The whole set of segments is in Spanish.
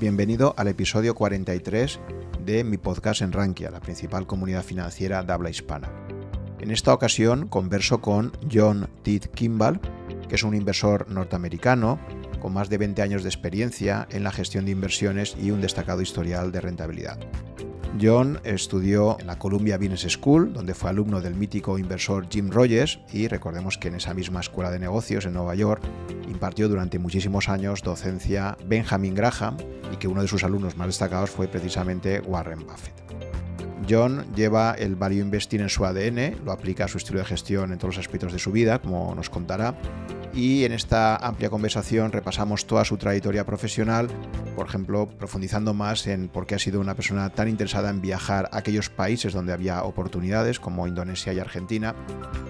Bienvenido al episodio 43 de mi podcast en Rankia, la principal comunidad financiera de habla hispana. En esta ocasión converso con John Tidd Kimball, que es un inversor norteamericano con más de 20 años de experiencia en la gestión de inversiones y un destacado historial de rentabilidad. John estudió en la Columbia Business School, donde fue alumno del mítico inversor Jim Rogers y recordemos que en esa misma escuela de negocios en Nueva York impartió durante muchísimos años docencia Benjamin Graham y que uno de sus alumnos más destacados fue precisamente Warren Buffett. John lleva el value investing en su ADN, lo aplica a su estilo de gestión en todos los aspectos de su vida, como nos contará, y en esta amplia conversación repasamos toda su trayectoria profesional, por ejemplo, profundizando más en por qué ha sido una persona tan interesada en viajar a aquellos países donde había oportunidades, como Indonesia y Argentina.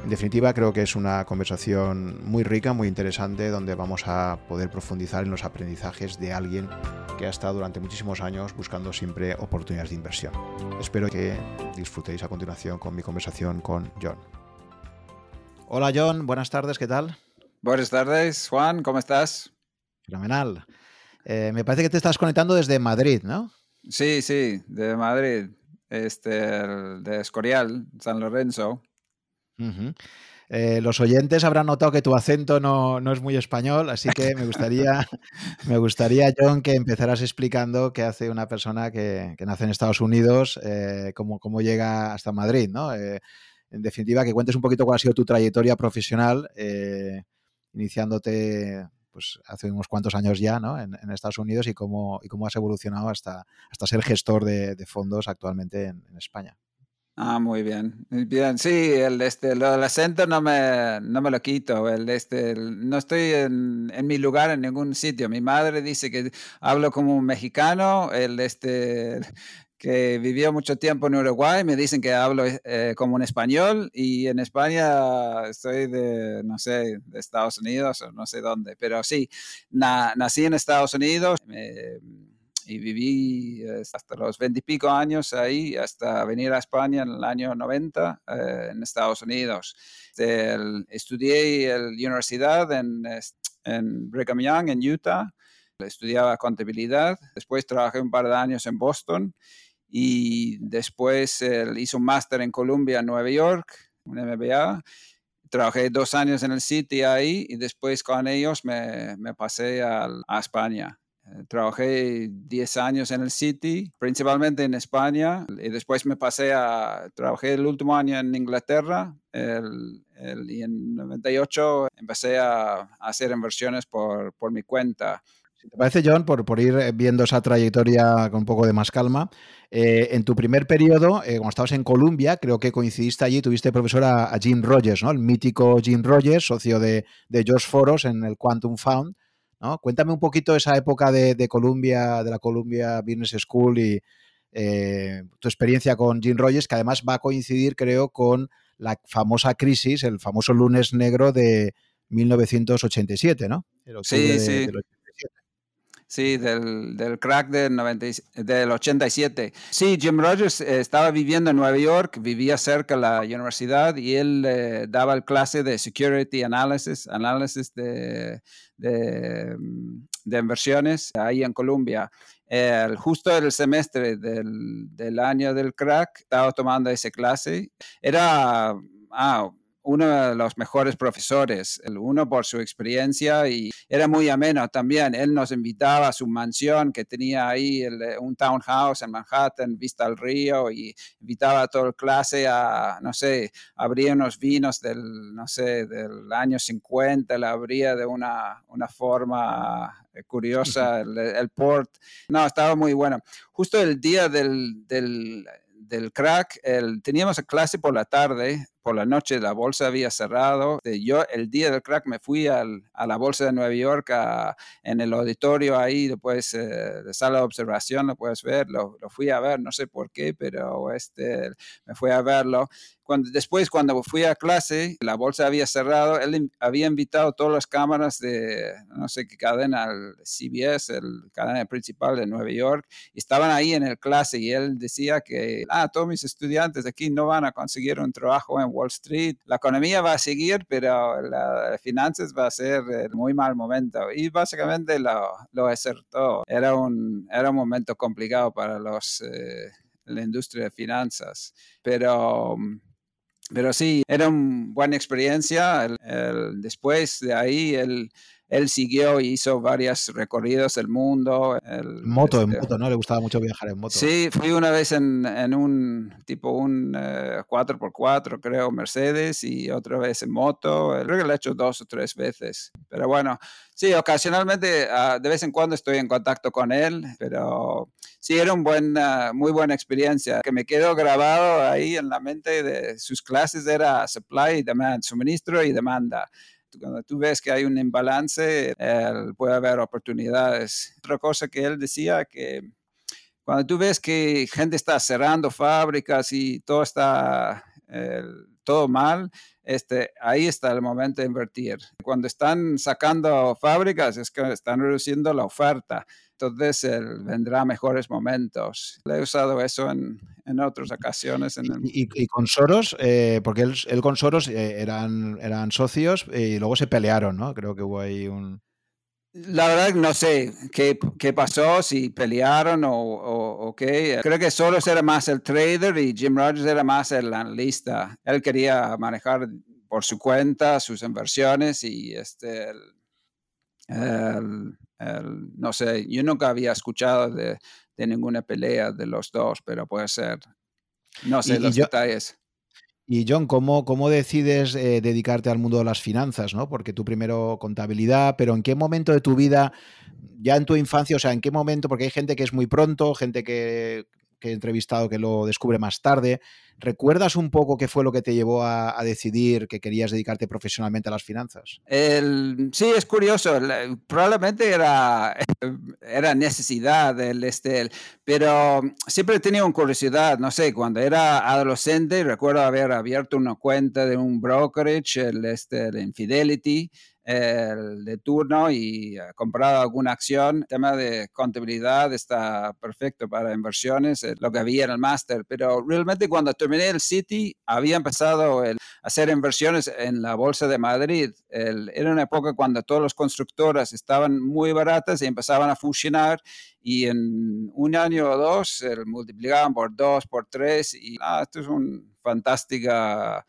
En definitiva, creo que es una conversación muy rica, muy interesante, donde vamos a poder profundizar en los aprendizajes de alguien que ha estado durante muchísimos años buscando siempre oportunidades de inversión. Espero que disfrutéis a continuación con mi conversación con John. Hola John, buenas tardes, ¿qué tal? Buenas tardes, Juan, ¿cómo estás? Fenomenal. Eh, me parece que te estás conectando desde Madrid, ¿no? Sí, sí, de Madrid, este, de Escorial, San Lorenzo. Eh, los oyentes habrán notado que tu acento no, es muy español, así que me gustaría, me gustaría, John, que empezaras explicando qué hace una persona que, nace en Estados Unidos, eh, cómo, cómo, llega hasta Madrid, ¿no? en definitiva, que cuentes un poquito cuál ha sido tu trayectoria profesional iniciándote pues hace unos cuantos años ya ¿no? en, Estados Unidos y cómo, y cómo has evolucionado hasta, hasta ser gestor de, fondos actualmente en, España. Ah, muy bien. Bien, sí, el, este, del acento no me, no me lo quito. El, este, no estoy en, en, mi lugar en ningún sitio. Mi madre dice que hablo como un mexicano. El, este, que vivió mucho tiempo en Uruguay, me dicen que hablo eh, como un español y en España estoy de, no sé, de Estados Unidos o no sé dónde, pero sí, nací en Estados Unidos y viví eh, hasta los veintipico años ahí, hasta venir a España en el año 90 eh, en Estados Unidos. estudié en la universidad en, en Brigham Young, en Utah, estudiaba contabilidad, después trabajé un par de años en Boston y después hizo un máster en Columbia, Nueva York, un MBA. Trabajé dos años en el City ahí y después con ellos me, me pasé a, a España. Eh, trabajé 10 años en el City, principalmente en España, y después me pasé a, trabajé el último año en Inglaterra, el, y en 98 empecé a, a hacer inversiones por, por mi cuenta. Si te parece, John, por, por, ir eh, viendo esa trayectoria con un poco de más calma, eh, en tu primer periodo, eh, cuando estabas en Columbia, creo que coincidiste allí, tuviste profesor a, Jim Rogers, ¿no? El mítico Jim Rogers, socio de, de George Foros en el Quantum Fund. ¿no? Cuéntame un poquito esa época de, de Columbia, de la Columbia Business School y tu experiencia con Jim Rogers, que además va a coincidir, creo, con la famosa crisis, el famoso lunes negro de 1987, ¿no? sí, sí. Sí, del, crack del, 90, del 87. Sí, Jim Rogers eh, estaba viviendo en Nueva York, vivía cerca de la universidad y él eh, daba el clase de Security Analysis, análisis de, de, de, inversiones ahí en Colombia. El, justo el semestre del, del, año del crack estaba tomando esa clase. Era... Ah, uno de los mejores profesores, el uno por su experiencia y era muy ameno también. Él nos invitaba a su mansión que tenía ahí eh, un townhouse en Manhattan, vista al río y invitaba a toda la clase a, no sé, abría unos vinos del, no sé, del año 50, la abría de una, una forma eh, curiosa, el, port. No, estaba muy bueno. Justo el día del, del del crack, el, teníamos clase por la tarde, por la noche la bolsa había cerrado. Yo el día del crack me fui a la bolsa de Nueva York, en el auditorio ahí, después eh, de sala de observación, lo puedes ver, lo, lo, fui a ver, no sé por qué, pero este, me fui a verlo después, cuando fui a clase, la bolsa había cerrado, él había invitado todas las cámaras de, no sé qué cadena, el CBS, el cadena principal de Nueva York, y estaban ahí en el clase y él decía que, ah, todos mis estudiantes aquí no van a conseguir un trabajo en Wall Street. La economía va a seguir, pero las finanzas va a ser muy mal momento. Y básicamente lo, lo acertó. Era un, era un momento complicado para los, eh, la industria de finanzas. Pero pero sí, era una buena experiencia. después de ahí, él, él siguió y hizo varios recorridos del mundo. El, moto, en este moto, ¿no? Le gustaba mucho viajar en moto. Sí, fui una vez en, en un tipo un 4x4, eh, creo, Mercedes, y otra vez en moto. Creo que lo he hecho dos o tres veces. Pero bueno, sí, ocasionalmente, ah, de vez en cuando estoy en contacto con él, pero sí, era una muy buena experiencia. Que me quedó grabado ahí en la mente de sus clases era supply y demand, suministro y demanda cuando tú ves que hay un imbalance, puede haber oportunidades. Otra cosa que él decía que cuando tú ves que gente está cerrando fábricas y todo está todo mal, este, ahí está el momento de invertir. Cuando están sacando fábricas es que están reduciendo la oferta entonces él vendrá mejores momentos. Le he usado eso en, en otras ocasiones. y, con Soros, eh, porque él, con Soros eh, eran, eran socios y luego se pelearon, ¿no? Creo que hubo ahí un... La verdad no sé qué, qué pasó, si pelearon o, o, qué. Creo que Soros era más el trader y Jim Rogers era más el analista. Él quería manejar por su cuenta sus inversiones y este, el, no sé, yo nunca había escuchado de, ninguna pelea de los dos, pero puede ser. No sé los detalles. Y John, ¿cómo, cómo decides eh, dedicarte al mundo de las finanzas? ¿no? Porque tú primero contabilidad, pero ¿en qué momento de tu vida, ya en tu infancia, o sea, en qué momento? Porque hay gente que es muy pronto, gente que, que he entrevistado que lo descubre más tarde. ¿Recuerdas un poco qué fue lo que te llevó a, decidir que querías dedicarte profesionalmente a las finanzas? sí, es curioso. Probablemente era, era necesidad, del este, pero siempre he tenido curiosidad. No sé, cuando era adolescente, recuerdo haber abierto una cuenta de un brokerage, el, este, el Infidelity, el de turno y comprado alguna acción. El tema de contabilidad está perfecto para inversiones, lo que había en el máster, pero realmente cuando terminé el City había empezado a hacer inversiones en la Bolsa de Madrid. era una época cuando todas las constructoras estaban muy baratas y empezaban a fusionar y en un año o dos se multiplicaban por dos, por tres y ah, esto es una fantástica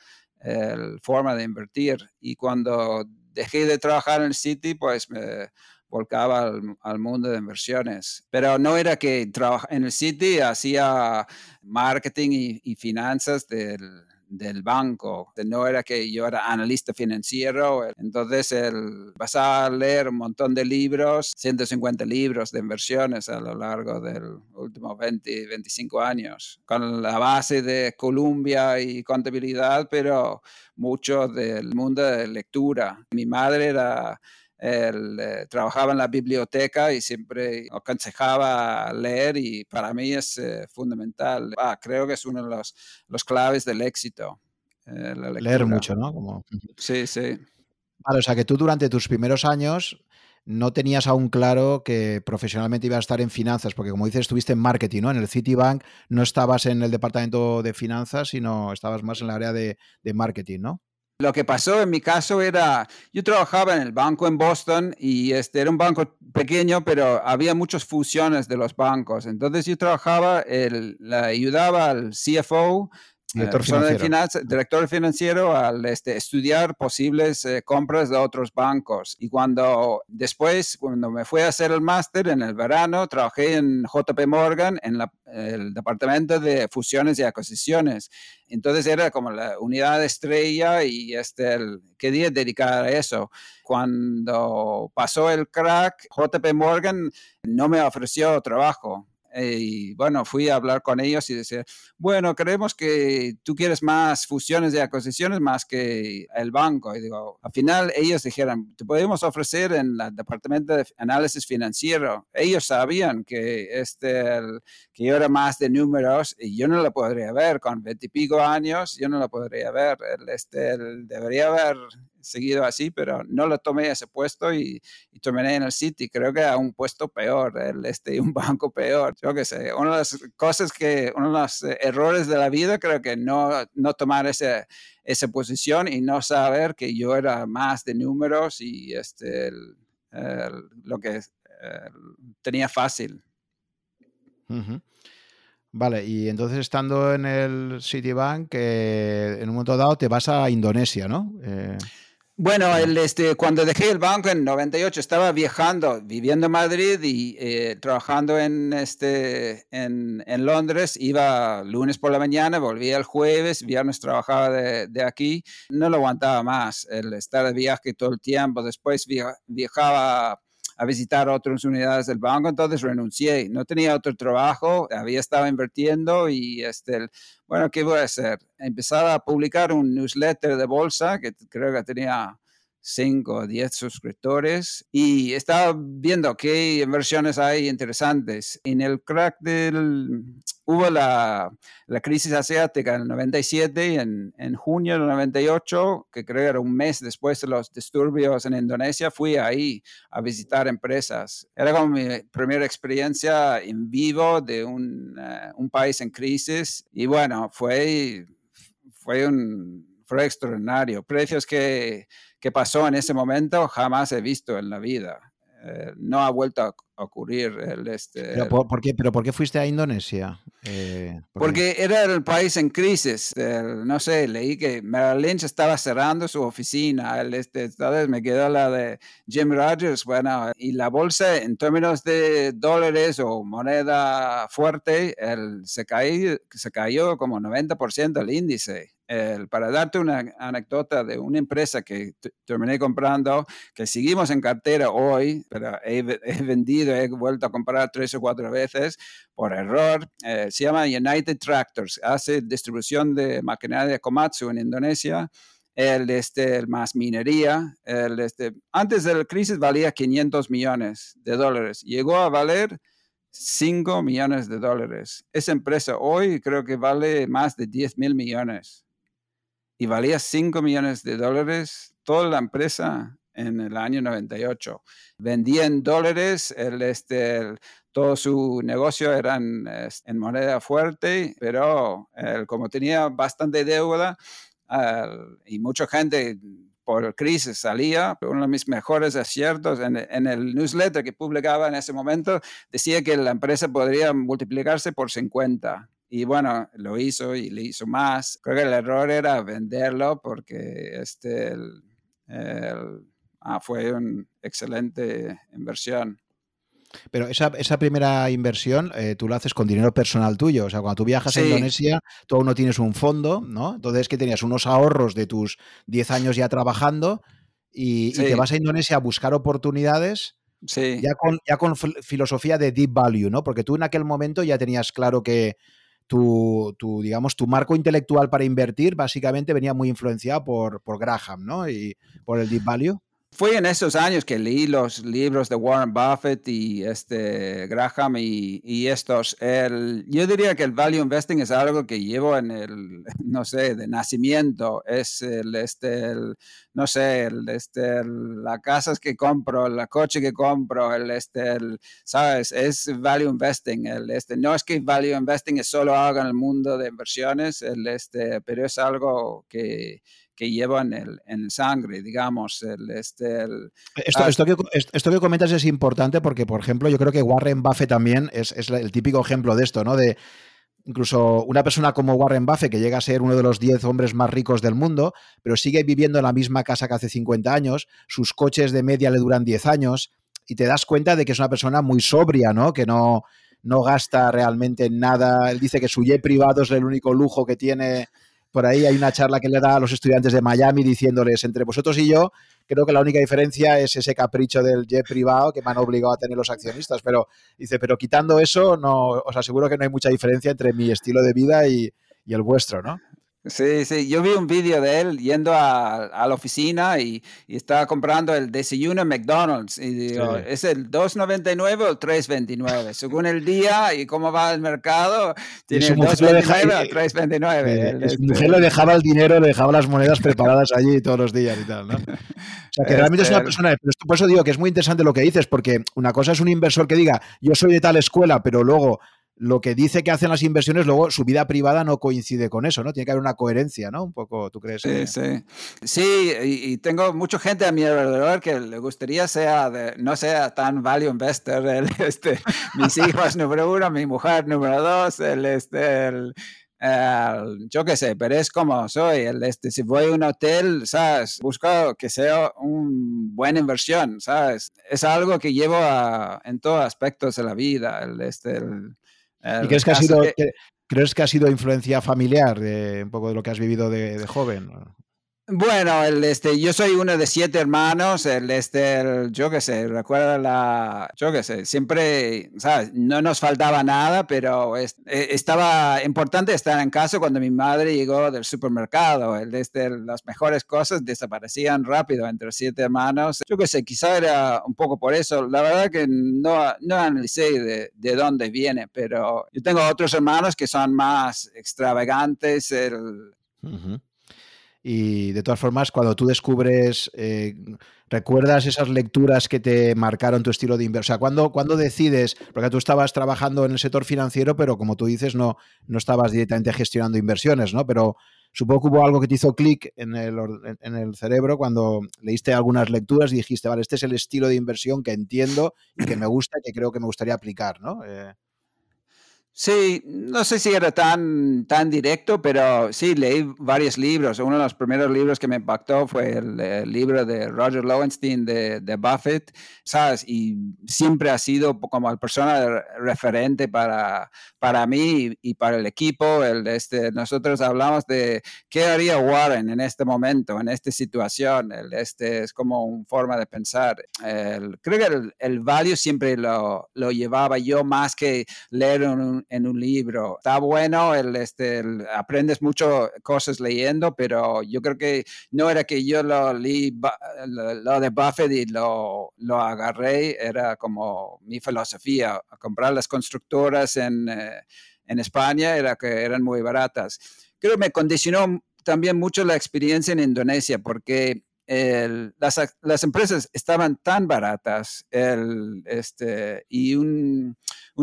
forma de invertir. Y cuando dejé de trabajar en el City, pues me volcaba al, mundo de inversiones. Pero no era que trabajaba en el City, hacía marketing y, y finanzas del del banco. No era que yo era analista financiero. Entonces, el, vas a leer un montón de libros, 150 libros de inversiones a lo largo del último 20, 25 años, con la base de Columbia y contabilidad, pero mucho del mundo de lectura. Mi madre era él eh, trabajaba en la biblioteca y siempre aconsejaba leer y para mí es eh, fundamental. Ah, creo que es uno de los, los claves del éxito. Eh, leer mucho, ¿no? Como... Sí, sí. Vale, o sea que tú durante tus primeros años no tenías aún claro que profesionalmente ibas a estar en finanzas, porque como dices, estuviste en marketing, ¿no? En el Citibank no estabas en el departamento de finanzas, sino estabas más en el área de, de marketing, ¿no? Lo que pasó en mi caso era, yo trabajaba en el banco en Boston y este era un banco pequeño, pero había muchas fusiones de los bancos. Entonces yo trabajaba, el, ayudaba al CFO Director financiero. director financiero al este, estudiar posibles eh, compras de otros bancos. Y cuando después, cuando me fui a hacer el máster en el verano, trabajé en JP Morgan, en el departamento de fusiones y adquisiciones. Entonces era como la unidad estrella y este, el, quería dedicar a eso. Cuando pasó el crack, JP Morgan no me ofreció trabajo y bueno, fui a hablar con ellos y decir, bueno, creemos que tú quieres más fusiones y adquisiciones más que el banco. Y digo, al final ellos dijeron, te podemos ofrecer en el departamento de análisis financiero. Ellos sabían que, este, que yo era más de números y yo no lo podría ver con veintipico años, yo no lo podría ver. este, debería haber seguido así, pero no lo tomé ese puesto y, terminé en el City. Creo que a un puesto peor, el, este, un banco peor. Yo qué sé, una de las cosas que, uno de los errores de la vida, creo que no, no tomar ese, esa posición y no saber que yo era más de números y este, lo que tenía fácil. Vale, y entonces estando en el Citibank, eh, en un momento dado te vas a Indonesia, ¿no? Eh, bueno, el, este, cuando dejé el banco en 98 estaba viajando, viviendo en Madrid y eh, trabajando en, este, en, en, Londres. Iba lunes por la mañana, volvía el jueves, viernes trabajaba de, de, aquí. No lo aguantaba más el estar de viaje todo el tiempo. Después viajaba a visitar otras unidades del banco, entonces renuncié. No tenía otro trabajo, había estado invirtiendo y, este, bueno, ¿qué voy a hacer? Empezaba a publicar un newsletter de bolsa que creo que tenía 5 o 10 suscriptores y estaba viendo qué inversiones hay interesantes. En el crack del... Hubo la, la crisis asiática en el 97 y en, en, junio del 98, que creo era un mes después de los disturbios en Indonesia, fui ahí a visitar empresas. Era como mi primera experiencia en vivo de un, eh, un país en crisis y bueno, fue, fue, un, fue extraordinario. Precios que que pasó en ese momento jamás he visto en la vida. Eh, no ha vuelto a ocurrir el este. ¿Pero por, qué, pero por qué fuiste a Indonesia? Eh, Porque era el país en crisis. no sé, leí que Merrill Lynch estaba cerrando su oficina. El, este, entonces me quedó la de Jim Rogers. Bueno, y la bolsa en términos de dólares o moneda fuerte, el, se, cayó, se cayó como 90% el índice para darte una anécdota de una empresa que terminé comprando, que seguimos en cartera hoy, pero he, vendido, he vuelto a comprar tres o cuatro veces por error, eh, se llama United Tractors, hace distribución de maquinaria de Komatsu en Indonesia. El, este, más minería. El, este, antes de la crisis valía 500 millones de dólares. Llegó a valer 5 millones de dólares. Esa empresa hoy creo que vale más de 10 mil millones y valía 5 millones de dólares toda la empresa en el año 98. Vendía en dólares, el, este, todo su negocio era en, moneda fuerte, pero como tenía bastante deuda y mucha gente por crisis salía, uno de mis mejores aciertos en, en, el newsletter que publicaba en ese momento decía que la empresa podría multiplicarse por 50 y bueno, lo hizo y le hizo más. Creo que el error era venderlo porque este, ah, fue una excelente inversión. Pero esa, esa primera inversión eh, tú la haces con dinero personal tuyo. O sea, cuando tú viajas a Indonesia, tú aún no tienes un fondo, ¿no? Entonces, que tenías unos ahorros de tus 10 años ya trabajando y, te vas a Indonesia a buscar oportunidades. Sí. Ya con, ya con filosofía de deep value, ¿no? Porque tú en aquel momento ya tenías claro que, tu, tu, digamos, tu marco intelectual para invertir básicamente venía muy influenciado por, por Graham, ¿no? Y por el Deep Value. Fue en esos años que leí los libros de Warren Buffett y este Graham y, estos. El, yo diría que el value investing es algo que llevo en el, no sé, de nacimiento. Es el, este, no sé, el, este, la casas que compro, el coche que compro, el, este, el, ¿sabes? Es value investing. El, este, no es que value investing es solo algo en el mundo de inversiones, el, este, pero es algo que que llevan el, en sangre, digamos. El, este, esto, esto, que, esto, que, comentas es importante porque, por ejemplo, yo creo que Warren Buffett también es, es el típico ejemplo de esto, ¿no? De incluso una persona como Warren Buffett, que llega a ser uno de los 10 hombres más ricos del mundo, pero sigue viviendo en la misma casa que hace 50 años, sus coches de media le duran 10 años, y te das cuenta de que es una persona muy sobria, ¿no? Que no, no gasta realmente en nada. Él dice que su jet privado es el único lujo que tiene por ahí hay una charla que le da a los estudiantes de Miami diciéndoles, entre vosotros y yo, creo que la única diferencia es ese capricho del jet privado que me han obligado a tener los accionistas. Pero dice, pero quitando eso, no, os aseguro que no hay mucha diferencia entre mi estilo de vida y, el vuestro, ¿no? Sí, sí, yo vi un vídeo de él yendo a, la oficina y, estaba comprando el desayuno McDonald's y digo, ¿es el 2.99 o el 3.29? Según el día y cómo va el mercado, tiene el 2.99 o 3.29. Eh, su mujer le dejaba el dinero, le dejaba las monedas preparadas allí todos los días y tal, ¿no? O sea, que realmente es una este persona, pero por eso digo que es muy interesante lo que dices, porque una cosa es un inversor que diga, yo soy de tal escuela, pero luego lo que dice que hacen las inversiones, luego su vida privada no coincide con eso, ¿no? Tiene que haber una coherencia, ¿no? Un poco, ¿tú crees? Sí, sí. Sí, y, tengo mucha gente a mi alrededor que le gustaría sea no sea tan value investor, el, este, mis hijos número uno, mi mujer número dos, el, este, el, yo qué sé, pero es como soy. El, este, si voy a un hotel, ¿sabes? Busco que sea una buena inversión, ¿sabes? Es algo que llevo a, en todos aspectos de la vida. El, este, el, ¿Y crees que, ha sido, crees que ha sido influencia familiar de un poco de lo que has vivido de, de joven? Bueno, el, este, yo soy uno de siete hermanos, el, este, yo qué sé, recuerda la, yo qué sé, siempre, ¿sabes? No nos faltaba nada, pero e, estaba importante estar en casa cuando mi madre llegó del supermercado, el, este, las mejores cosas desaparecían rápido entre siete hermanos. Yo qué sé, quizá era un poco por eso. La verdad que no, no analicé de, de dónde viene, pero yo tengo otros hermanos que son más extravagantes, el, y de todas formas, cuando tú descubres, eh, ¿recuerdas esas lecturas que te marcaron tu estilo de inversión? O sea, ¿cuándo, decides? Porque tú estabas trabajando en el sector financiero, pero como tú dices, no, no estabas directamente gestionando inversiones, ¿no? Pero supongo que hubo algo que te hizo clic en el, en el cerebro cuando leíste algunas lecturas y dijiste, vale, este es el estilo de inversión que entiendo y que me gusta y que creo que me gustaría aplicar, ¿no? Eh, Sí, no sé si era tan, tan directo, pero sí, leí varios libros. Uno de los primeros libros que me impactó fue el, libro de Roger Lowenstein de, de, Buffett, ¿sabes? Y siempre ha sido como la persona referente para, para mí y, para el equipo. El, este, nosotros hablamos de qué haría Warren en este momento, en esta situación. El, este es como una forma de pensar. El, creo que el, el value siempre lo, lo llevaba yo más que leer un en un libro. Está bueno, el, este, aprendes mucho cosas leyendo, pero yo creo que no era que yo lo leí, lo, de Buffett y lo, lo, agarré, era como mi filosofía, comprar las constructoras en, eh, en España era que eran muy baratas. Creo que me condicionó también mucho la experiencia en Indonesia, porque las, las, empresas estaban tan baratas el, este, y una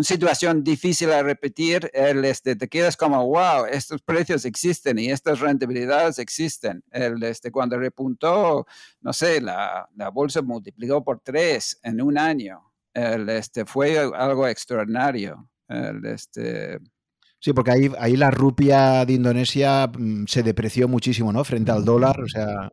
situación difícil a repetir, el, este, te quedas como, wow, estos precios existen y estas rentabilidades existen. El, este, cuando repuntó, no sé, la, la bolsa multiplicó por tres en un año. El, este, fue algo extraordinario. El, este, Sí, porque ahí, ahí la rupia de Indonesia mm, se depreció muchísimo, ¿no? Frente al dólar, o sea,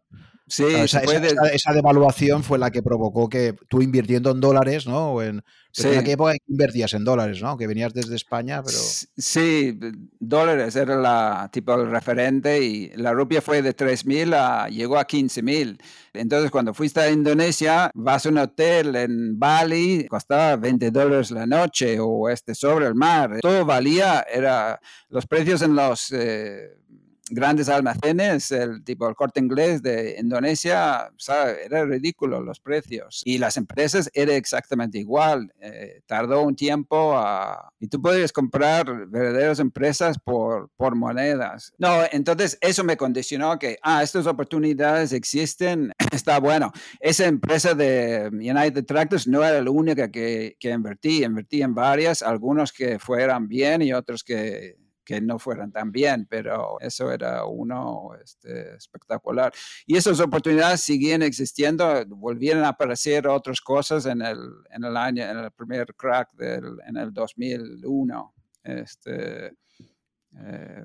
Sí, esa, devaluación fue la que provocó que tú invirtiendo en dólares, ¿no? en, qué época invertías en dólares, ¿no? Que venías desde España, pero... Sí, dólares era la, tipo el referente y la rupia fue de 3.000 a, llegó a 15.000. Entonces, cuando fuiste a Indonesia, vas a un hotel en Bali, costaba 20 dólares la noche o este sobre el mar. Todo valía, era los precios en los... Eh, grandes almacenes, el tipo el corte inglés de Indonesia, era ridículo los precios. Y las empresas era exactamente igual. Eh, tardó un tiempo y tú podías comprar verdaderas empresas por, por monedas. No, entonces eso me condicionó que, ah, estas oportunidades existen, está bueno. Esa empresa de United Tractors no era la única que, que invertí, invertí en varias, algunos que fueran bien y otros que que no fueran tan bien, pero eso era uno este, espectacular. Y esas oportunidades siguen existiendo, volvieron a aparecer otras cosas en el, en el año, en el primer crack del, en el 2001. Este, eh,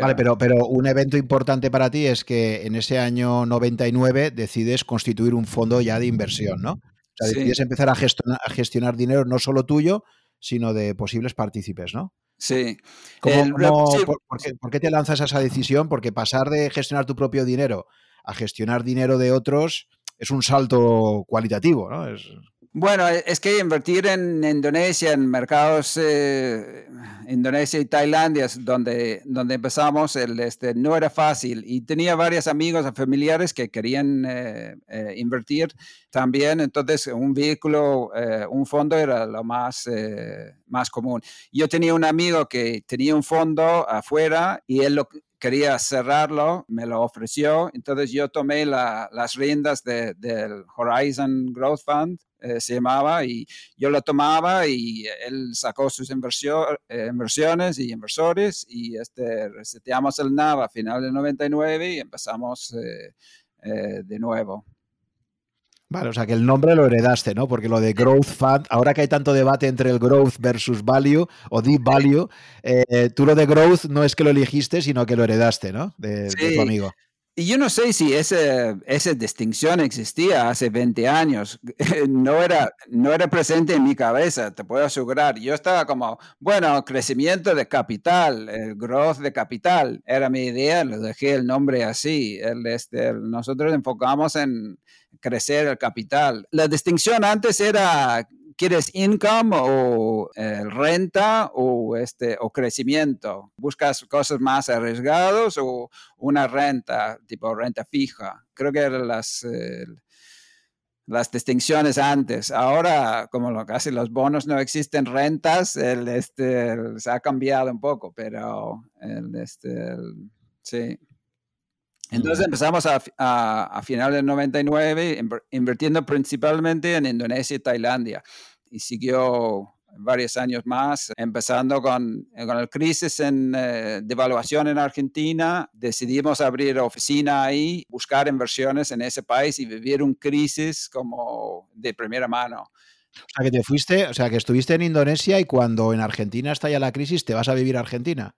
Vale, pero, pero un evento importante para ti es que en ese año 99 decides constituir un fondo ya de inversión, ¿no? O sea, decides empezar a gestionar, a gestionar dinero no solo tuyo, sino de posibles partícipes, ¿no? Sí. por, qué, te lanzas a esa decisión? Porque pasar de gestionar tu propio dinero a gestionar dinero de otros es un salto cualitativo, ¿no? Bueno, e, es que invertir en Indonesia, en mercados eh, Indonesia y Tailandia, donde, donde empezamos, el, este, no era fácil. Y tenía varios amigos o familiares que querían eh, eh, invertir también. Entonces, un vehículo, un fondo era lo más, más común. Yo tenía un amigo que tenía un fondo afuera y él lo, quería cerrarlo, me lo ofreció, entonces yo tomé las riendas del Horizon Growth Fund, eh, se llamaba, y yo lo tomaba y él sacó sus eh, inversiones y inversores y este, reseteamos el NAV a final del 99 y empezamos eh, de nuevo. Vale, o sea que el nombre lo heredaste, ¿no? Porque lo de Growth Fund, ahora que hay tanto debate entre el Growth versus Value o Deep Value, eh, tú lo de Growth no es que lo elegiste, sino que lo heredaste, ¿no? De, tu amigo. Y yo no sé si ese, esa distinción existía hace 20 años. No era, no era presente en mi cabeza, te puedo asegurar. Yo estaba como, bueno, crecimiento de capital, el growth de capital, era mi idea, le dejé el nombre así. El, este, nosotros enfocamos en crecer el capital. La distinción antes era, ¿quieres income o eh, renta o, este, o crecimiento? ¿Buscas cosas más arriesgadas o una renta, tipo renta fija? Creo que eran las... Eh, las distinciones antes. Ahora, como lo, casi los bonos no existen rentas, el, este, se ha cambiado un poco, pero el, este, sí. Entonces empezamos a, a, finales del 99 invirtiendo principalmente en Indonesia y Tailandia. Y siguió varios años más, empezando con, con el crisis en eh, devaluación en Argentina. Decidimos abrir oficina ahí, buscar inversiones en ese país y vivir un crisis como de primera mano. O sea, que te fuiste, o sea, que estuviste en Indonesia y cuando en Argentina está ya la crisis, te vas a vivir a Argentina.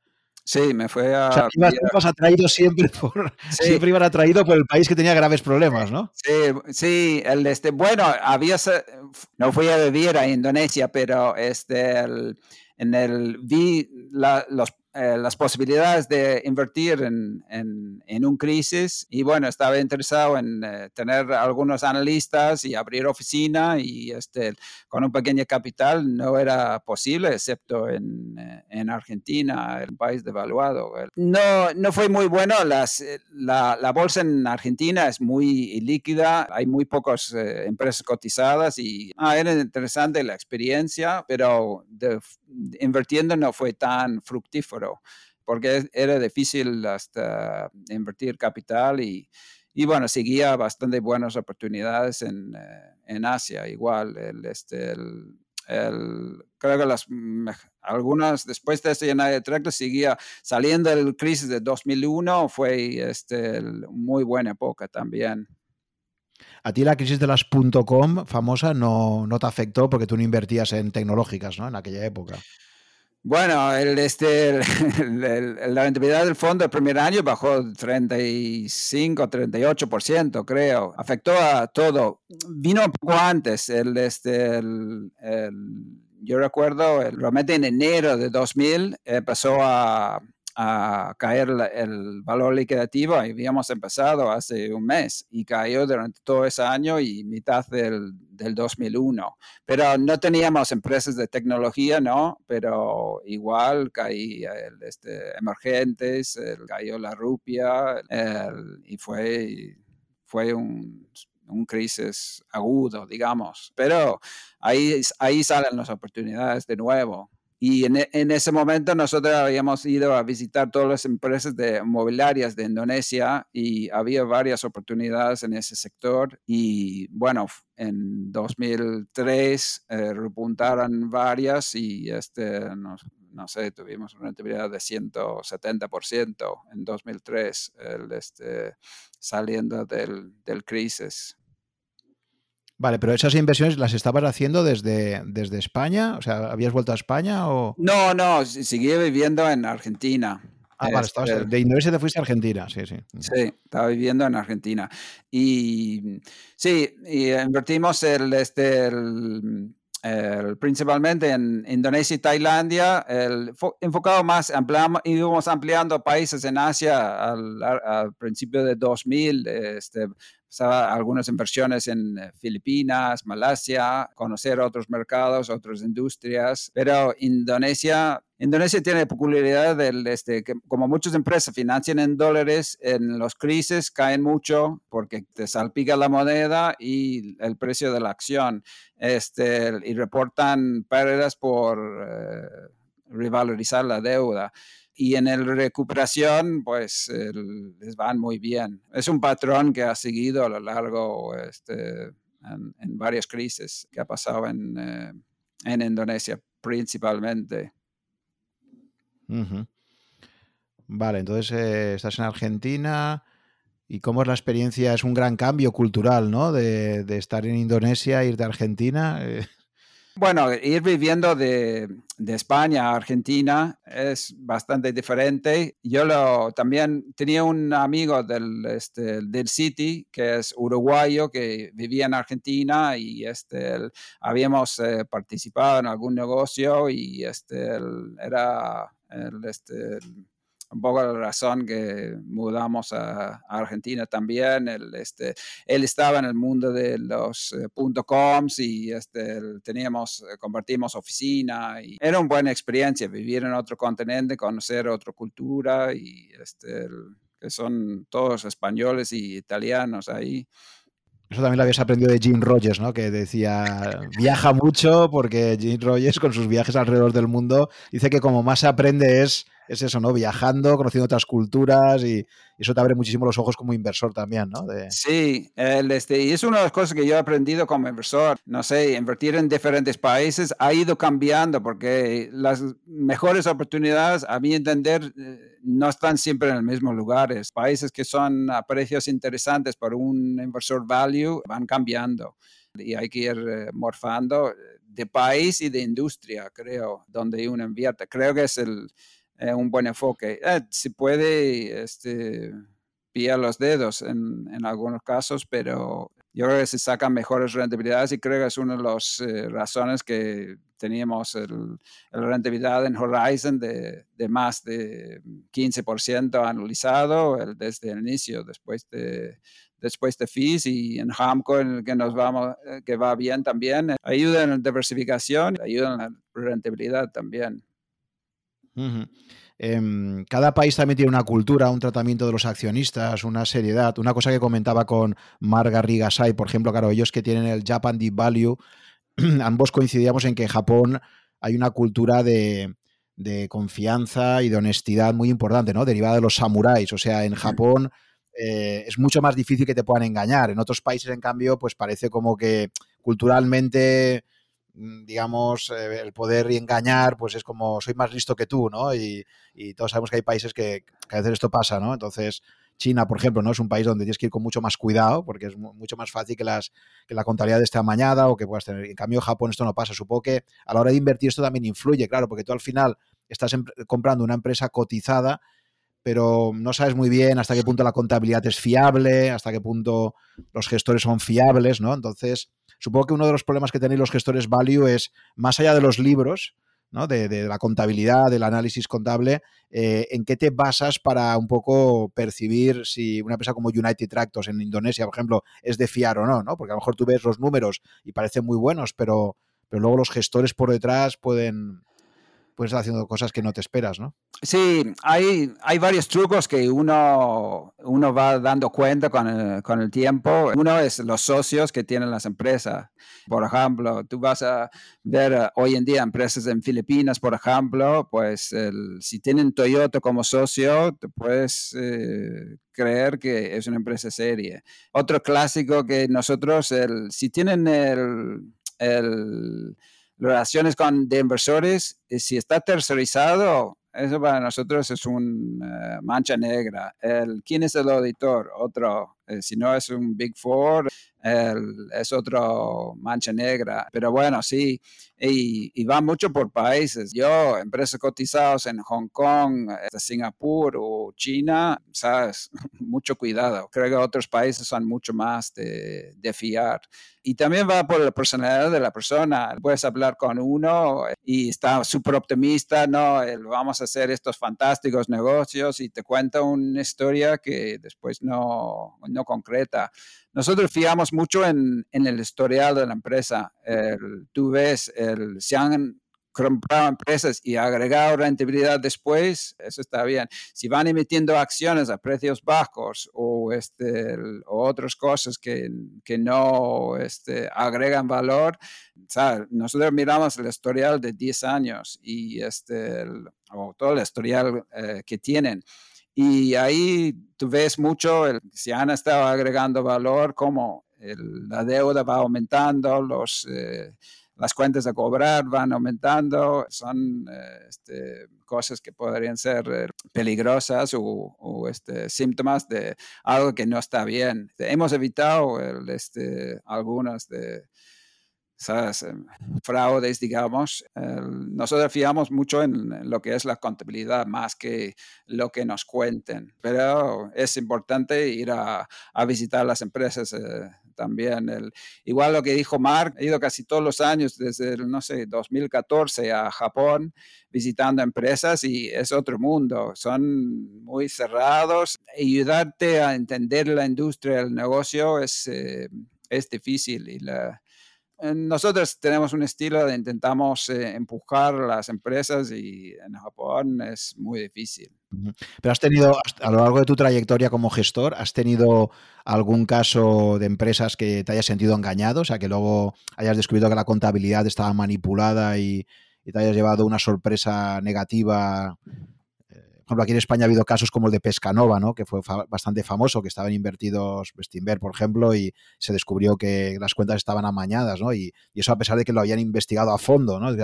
Sí, me fue a. O sea, ibas, atraído siempre por. Siempre iban atraído por el país que tenía graves problemas, ¿no? Sí, sí. El, este, bueno, había. No fui a vivir a Indonesia, pero este, en el. Vi los eh, las posibilidades de invertir en, en, un crisis. Y bueno, estaba interesado en eh, tener algunos analistas y abrir oficina y este, con un pequeño capital no era posible, excepto en, eh, en Argentina, el país devaluado. No, no fue muy bueno, las, la, la, bolsa en Argentina es muy líquida, hay muy pocas empresas cotizadas y ah, era interesante la experiencia, pero de, invirtiendo no fue tan fructífero porque era difícil hasta invertir capital y, bueno, seguía bastante buenas oportunidades en, eh, en Asia, igual. El, este, el, creo que las, algunas, después de ese United Tractor, seguía saliendo del crisis de 2001, fue este, muy buena época también. A ti la crisis de las .com famosa no, no te afectó porque tú no invertías en tecnológicas, ¿no? En aquella época. Bueno, el, este, la rentabilidad del fondo el primer año bajó 35, 38%, creo. Afectó a todo. Vino un poco antes. El, este, el, yo recuerdo, realmente en enero de 2000 empezó a, a caer el valor liquidativo. Habíamos empezado hace un mes y cayó durante todo ese año y mitad del, del 2001. Pero no teníamos empresas de tecnología, ¿no? Pero igual caía el, este, emergentes, cayó la rupia y fue, fue un, un crisis agudo, digamos. Pero ahí, ahí salen las oportunidades de nuevo. Y en, en, ese momento nosotros habíamos ido a visitar todas las empresas de mobiliarias de Indonesia y había varias oportunidades en ese sector. Y bueno, en 2003 eh, repuntaron varias y este, no, no, sé, tuvimos una rentabilidad de 170% en 2003, el, este, saliendo del, del crisis. Vale, pero esas inversiones las estabas haciendo desde, desde España, o sea, ¿habías vuelto a España o...? No, no, seguí viviendo en Argentina. Ah, vale, estabas, este de Indonesia te fuiste a Argentina, sí, sí. Sí, estaba viviendo en Argentina. Y sí, y invertimos el, este, el, principalmente en Indonesia y Tailandia, el, enfocado más, ampliamos, íbamos ampliando países en Asia al, principio de 2000, este, algunas inversiones en eh, Filipinas, Malasia, conocer otros mercados, otras industrias, pero Indonesia Indonesia tiene la peculiaridad del, este, que como muchas empresas financian en dólares, en los crisis caen mucho porque te salpica la moneda y el precio de la acción. Este, y reportan pérdidas por eh, revalorizar la deuda y en el recuperación, pues les van muy bien. Es un patrón que ha seguido a lo largo este, en, varias crisis que ha pasado en, eh, en Indonesia principalmente. Vale, entonces eh, estás en Argentina. ¿Y cómo es la experiencia? Es un gran cambio cultural, ¿no? De, de estar en Indonesia, ir de Argentina. Eh, bueno, ir viviendo de, España a Argentina es bastante diferente. Yo lo, también tenía un amigo del, este, del City, que es uruguayo, que vivía en Argentina y este, habíamos eh, participado en algún negocio y este, era el, este, un poco la razón que mudamos a, Argentina también. Él, este, él estaba en el mundo de los eh, coms y este, teníamos, eh, compartimos oficina y era una buena experiencia vivir en otro continente, conocer otra cultura y este, que son todos españoles y italianos ahí. Eso también lo habías aprendido de Jim Rogers, ¿no? Que decía, viaja mucho porque Jim Rogers con sus viajes alrededor del mundo dice que como más se aprende es es eso, ¿no? Viajando, conociendo otras culturas y, eso te abre muchísimo los ojos como inversor también, ¿no? Sí, este, y es una de las cosas que yo he aprendido como inversor. No sé, invertir en diferentes países ha ido cambiando porque las mejores oportunidades, a mi entender, eh, no están siempre en los mismos lugares. Países que son a precios interesantes para un inversor value van cambiando y hay que ir eh, morfando de país y de industria, creo, donde uno invierte. Creo que es el eh, un buen enfoque. Eh, se puede este, pillar los dedos en, en, algunos casos, pero yo creo que se sacan mejores rentabilidades y creo que es una de las eh, razones que teníamos el, rentabilidad en Horizon de, más de 15% anualizado desde el inicio, después de, después de fees y en Hamco que nos vamos que va bien también ayuda en la diversificación ayuda en la rentabilidad también Em, cada país también tiene una cultura, un tratamiento de los accionistas, una seriedad. Una cosa que comentaba con Marga Rigasai, por ejemplo, claro, ellos que tienen el Japan Deep Value, ambos coincidíamos en que en Japón hay una cultura de, confianza y de honestidad muy importante, ¿no? Derivada de los samuráis. O sea, en Japón eh, es mucho más difícil que te puedan engañar. En otros países, en cambio, pues parece como que culturalmente digamos, eh, el poder y engañar, pues es como soy más listo que tú, ¿no? Y, todos sabemos que hay países que, a veces esto pasa, ¿no? Entonces, China, por ejemplo, ¿no? Es un país donde tienes que ir con mucho más cuidado, porque es mucho más fácil que, las, que la contabilidad esté amañada o que puedas tener. En cambio, Japón esto no pasa. Supongo que a la hora de invertir esto también influye, claro, porque tú al final estás comprando una empresa cotizada pero no sabes muy bien hasta qué punto la contabilidad es fiable, hasta qué punto los gestores son fiables, ¿no? Entonces, supongo que uno de los problemas que tenéis los gestores value es, más allá de los libros, ¿no? de, la contabilidad, del análisis contable, eh, ¿en qué te basas para un poco percibir si una empresa como United Tractors en Indonesia, por ejemplo, es de fiar o no? ¿no? Porque a lo mejor tú ves los números y parecen muy buenos, pero, pero luego los gestores por detrás pueden, puedes estar haciendo cosas que no te esperas, ¿no? Sí, hay, hay varios trucos que uno, uno va dando cuenta con el, con el tiempo. Uno es los socios que tienen las empresas. Por ejemplo, tú vas a ver eh, hoy en día empresas en Filipinas, por ejemplo, pues si tienen Toyota como socio, te puedes eh, creer que es una empresa seria. Otro clásico que nosotros, el, si tienen el, el relaciones con de inversores, eh, si está tercerizado, eso para nosotros es una eh, mancha negra. El, ¿Quién es el auditor? Otro. Eh, si no es un Big Four, es otro mancha negra. Pero bueno, sí, y, va mucho por países. Yo, empresas cotizadas en Hong Kong, este, Singapur o China, sabes, mucho cuidado. Creo que otros países son mucho más de, fiar y también va por la personalidad de la persona. Puedes hablar con uno y está súper optimista, no, vamos a hacer estos fantásticos negocios y te cuenta una historia que después no, no concreta. Nosotros fiamos mucho en, en el historial de la empresa. tú ves, el, se han comprado empresas y agregado rentabilidad después, eso está bien. Si van emitiendo acciones a precios bajos o, este, o otras cosas que, que no este, agregan valor, nosotros miramos el historial de 10 años y este, o todo el historial eh, que tienen. Y ahí tú ves mucho, el, si han estado agregando valor, cómo la deuda va aumentando, los... Eh, las cuentas a cobrar van aumentando, son eh, este, cosas que podrían ser eh, peligrosas o, este, síntomas de algo que no está bien. Hemos evitado este, algunas de esas em, fraudes, digamos. nosotros fiamos mucho en, lo que es la contabilidad más que lo que nos cuenten, pero es importante ir a, visitar las empresas eh, también. El, igual lo que dijo Mark, he ido casi todos los años, desde, el, no sé, 2014 a Japón, visitando empresas y es otro mundo. Son muy cerrados. Ayudarte a entender la industria, el negocio es, eh, es difícil y la, nosotros tenemos un estilo de intentamos eh, empujar las empresas y en Japón es muy difícil. Pero has tenido, a lo largo de tu trayectoria como gestor, ¿has tenido algún caso de empresas que te hayas sentido engañado? O sea, que luego hayas descubierto que la contabilidad estaba manipulada y te hayas llevado una sorpresa negativa por ejemplo, aquí en España ha habido casos como el de Pescanova, ¿no? que fue bastante famoso, que estaban invertidos Bestinver, por ejemplo, y se descubrió que las cuentas estaban amañadas, ¿no? Y, eso a pesar de que lo habían investigado a fondo, ¿no?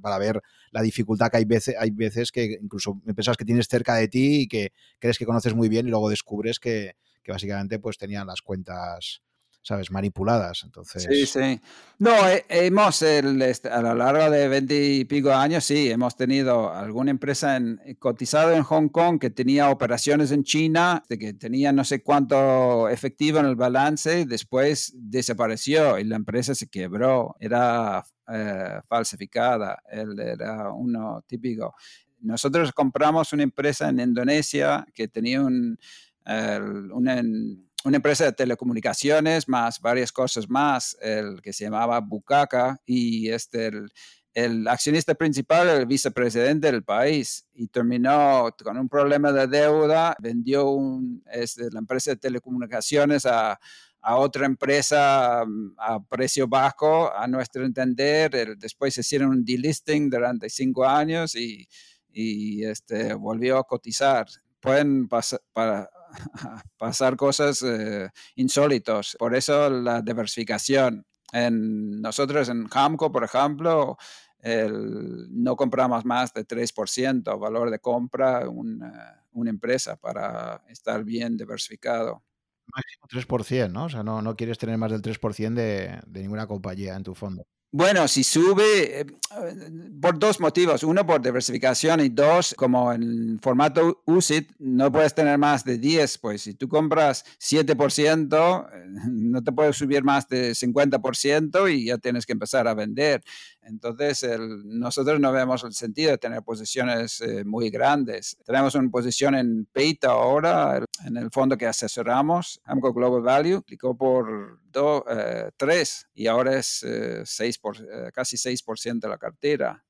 Para ver la dificultad que hay veces, hay veces que incluso me pensas que tienes cerca de ti y que crees que conoces muy bien y luego descubres que, que básicamente pues tenían las cuentas ¿sabes? Manipuladas. Entonces... Sí, sí. No, hemos, el, este, a lo largo de 20 y pico años, sí, hemos tenido alguna empresa en, cotizada en Hong Kong que tenía operaciones en China, de que tenía no sé cuánto efectivo en el balance, después desapareció y la empresa se quebró. Era eh, falsificada, Él era uno típico. Nosotros compramos una empresa en Indonesia que tenía un, una empresa de telecomunicaciones, más varias cosas más, el que se llamaba Bukaka, y este, el, accionista principal el vicepresidente del país, y terminó con un problema de deuda, vendió un, este, la empresa de telecomunicaciones a, a otra empresa mm, a precio bajo, a nuestro entender. después hicieron un delisting durante cinco años y, y este, volvió a cotizar. Pueden pasar, para, pasar cosas eh, insólitos. Por eso la diversificación. En, nosotros en Hamco, por ejemplo, no compramos más de 3% valor de compra una, una empresa para estar bien diversificado. Máximo 3%, ¿no? O sea, no, no quieres tener más del 3% de, de ninguna compañía en tu fondo. Bueno, si sube eh, por dos motivos. Uno, por diversificación y dos, como en formato USIT no puedes tener más de 10. Pues si tú compras 7%, eh, no te puedes subir más de 50% y ya tienes que empezar a vender. Entonces, nosotros no vemos el sentido de tener posiciones eh, muy grandes. Tenemos una posición en Peita ahora, en el fondo que asesoramos, Amco Global Value, aplicó por 3 y ahora es 6 eh, casi 6% de la cartera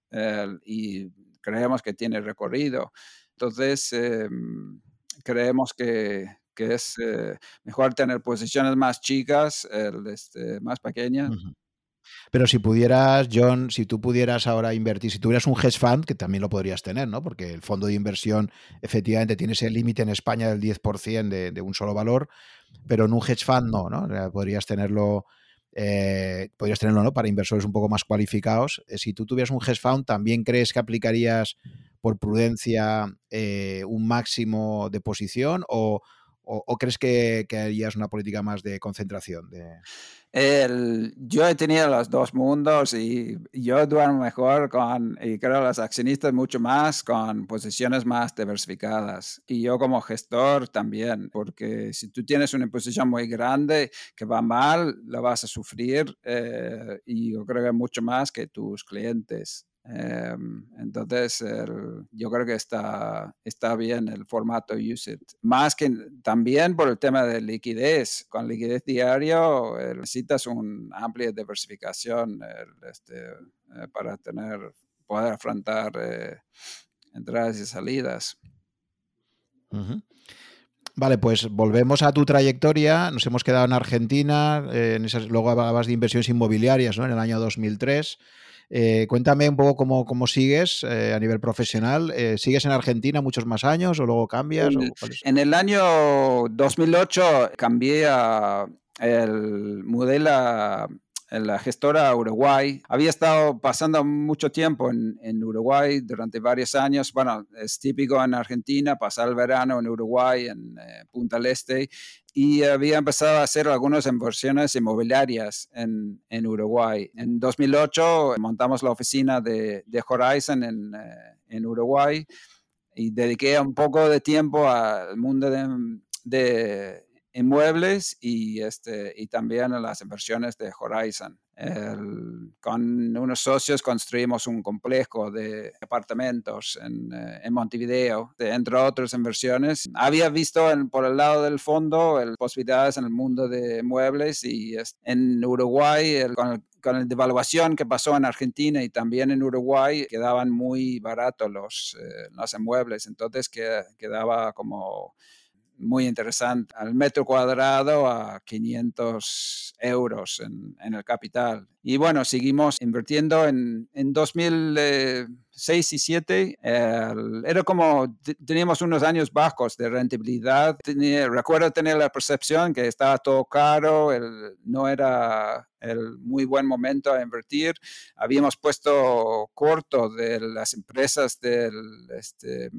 y creemos que tiene recorrido. Entonces, em, creemos que, que es eh, mejor tener posiciones más chicas, este, más pequeñas. Pero si pudieras, John, si tú pudieras ahora invertir, si tuvieras un hedge fund, que también lo podrías tener, ¿no? Porque el fondo de inversión efectivamente tiene ese límite en España del 10% de, de, un solo valor, pero en un hedge fund no, ¿no? Podrías tenerlo eh, podrías tenerlo ¿no? para inversores un poco más cualificados. Eh, si tú tuvieras un hedge fund, ¿también crees que aplicarías por prudencia eh, un máximo de posición o, o, crees que, harías una política más de concentración? El, yo he tenido los dos mundos y yo duermo mejor con, y creo los accionistas mucho más con posiciones más diversificadas. Y yo como gestor también, porque si tú tienes una posición muy grande que va mal, la vas a sufrir eh, y yo creo que mucho más que tus clientes. Em, entonces, yo creo que está, está bien el formato USIT. Más que también por el tema de liquidez. Con liquidez diario necesitas una amplia diversificación este, eh, para tener, poder afrontar eh, entradas y salidas. Vale, pues volvemos a tu trayectoria. Nos hemos quedado en Argentina. Eh, en esas, luego hablabas de inversiones inmobiliarias ¿no? en el año 2003. Eh, cuéntame un poco cómo, sigues eh, a nivel profesional. Eh, ¿Sigues en Argentina muchos más años o luego cambias? En, el año 2008 cambié a el modelo la gestora Uruguay. Había estado pasando mucho tiempo en, en, Uruguay durante varios años. Bueno, es típico en Argentina pasar el verano en Uruguay, en Punta del Este, y había empezado a hacer algunas inversiones inmobiliarias en, en Uruguay. En 2008 montamos la oficina de, de Horizon en, eh, en, Uruguay y dediqué un poco de tiempo al mundo de, de inmuebles y, este, y también a las inversiones de Horizon con unos socios construimos un complejo de apartamentos en, eh, en Montevideo, entre otras inversiones. Había visto por el lado del fondo el, posibilidades en el mundo de muebles y en Uruguay con, la devaluación que pasó en Argentina y también en Uruguay quedaban muy baratos los, eh, los inmuebles, entonces que, quedaba como muy interesante, al metro cuadrado a 500 euros en, en el capital. Y bueno, seguimos invirtiendo en, en 2006 y 2007. era como, teníamos unos años bajos de rentabilidad. recuerdo tener la percepción que estaba todo caro, el, no era el muy buen momento a invertir. Habíamos puesto corto de las empresas del... Este,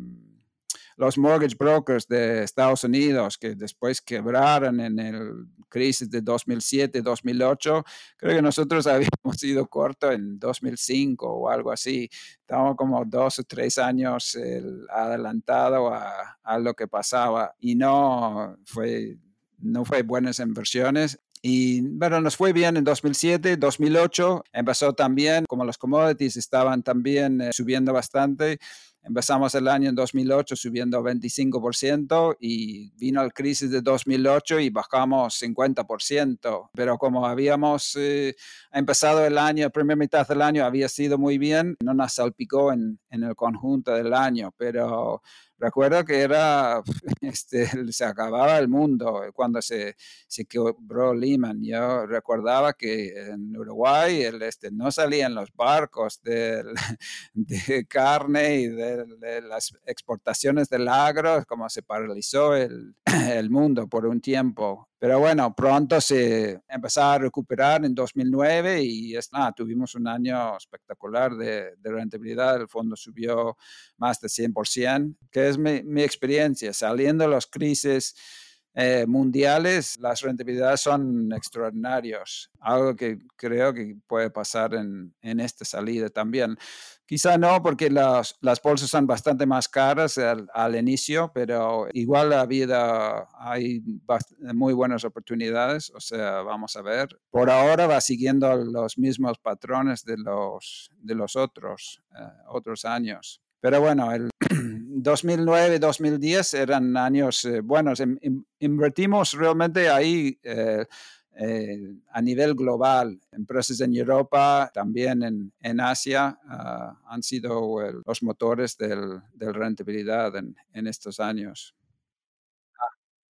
los mortgage brokers de Estados Unidos que después quebraron en el crisis de 2007-2008, creo que nosotros habíamos ido corto en 2005 o algo así. Estábamos como dos o tres años adelantado a, a, lo que pasaba y no fue, no fue buenas inversiones. Y bueno, nos fue bien en 2007, 2008, empezó también, como los commodities estaban también eh, subiendo bastante, Empezamos el año en 2008 subiendo 25% y vino la crisis de 2008 y bajamos 50%. Pero como habíamos eh, empezado el año, la primera mitad del año había sido muy bien, no nos salpicó en, en el conjunto del año. Pero recuerdo que era, este, se acababa el mundo cuando se, se quebró Lehman. Yo recordaba que en Uruguay el, este, no salían los barcos de, de carne y de, las exportaciones del agro, como se paralizó el, el mundo por un tiempo. Pero bueno, pronto se empezó a recuperar en 2009 y es, tuvimos un año espectacular de, de, rentabilidad. El fondo subió más de 100%, que es mi, mi experiencia. Saliendo de las crisis eh, mundiales, las rentabilidades son extraordinarios, algo que creo que puede pasar en, en esta salida también. Quizá no, porque las, las bolsas son bastante más caras al, inicio, pero igual la vida hay muy buenas oportunidades, o sea, vamos a ver. Por ahora va siguiendo los mismos patrones de los, de los otros, eh, otros años. Pero bueno, el 2009, 2010 eran años eh, buenos. invertimos realmente ahí eh, eh, a nivel global. Empresas en Europa, también en, en Asia, ah, han sido los motores del, de rentabilidad en, en estos años.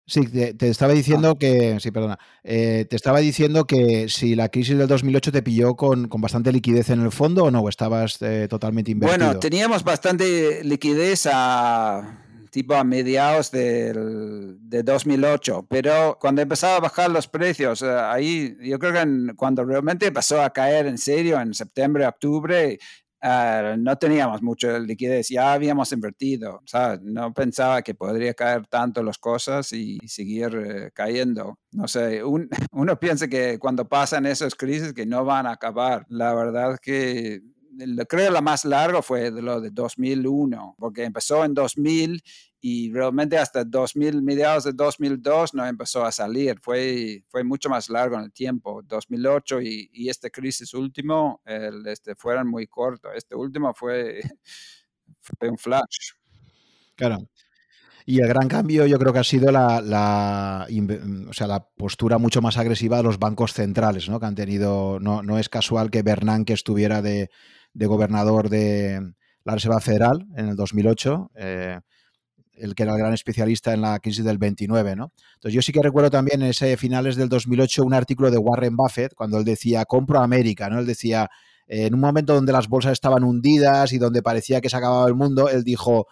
Sí, te, estaba diciendo que, sí, perdona, eh, te estaba diciendo que si la crisis del 2008 te pilló con, con bastante liquidez en el fondo o no, o estabas eh, totalmente invertido. Bueno, teníamos bastante liquidez a tipo a mediados del, de 2008, pero cuando empezaba a bajar los precios, eh, ahí yo creo que cuando realmente empezó a caer en serio en septiembre, octubre, No teníamos mucha liquidez, ya habíamos invertido, no pensaba que podría caer tanto las cosas y, seguir eh, cayendo. No sé, uno piensa que cuando pasan esas crisis que no van a acabar. La verdad que creo la más larga fue de lo de 2001, porque empezó en 2000 y realmente hasta 2000, mediados de 2002 no empezó a salir. Fue, fue mucho más largo en el tiempo. 2008 y, y este crisis último el, este, fueron muy cortos. Este último fue, fue un flash. Claro. Y el gran cambio yo creo que ha sido la, la, o sea, la postura mucho más agresiva de los bancos centrales, ¿no? que han tenido, no, no es casual que Bernanke estuviera de, de gobernador de la Reserva Federal en el 2008. Eh, el que era el gran especialista en la crisis del 29, ¿no? Entonces yo sí que recuerdo también en ese finales del 2008 un artículo de Warren Buffett cuando él decía compro América, ¿no? Él decía en un momento donde las bolsas estaban hundidas y donde parecía que se acababa el mundo, él dijo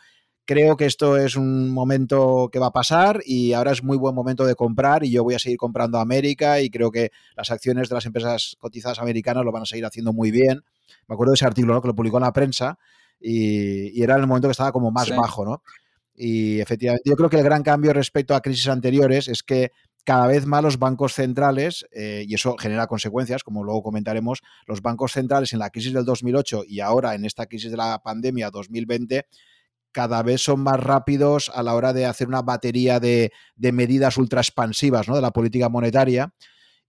creo que esto es un momento que va a pasar y ahora es muy buen momento de comprar y yo voy a seguir comprando América y creo que las acciones de las empresas cotizadas americanas lo van a seguir haciendo muy bien. Me acuerdo de ese artículo que lo publicó en la prensa y, era en el momento que estaba como más bajo, ¿no? Y efectivamente, yo creo que el gran cambio respecto a crisis anteriores es que cada vez más los bancos centrales, eh, y eso genera consecuencias, como luego comentaremos, los bancos centrales en la crisis del 2008 y ahora en esta crisis de la pandemia 2020, cada vez son más rápidos a la hora de hacer una batería de, de medidas ultra expansivas ¿no? de la política monetaria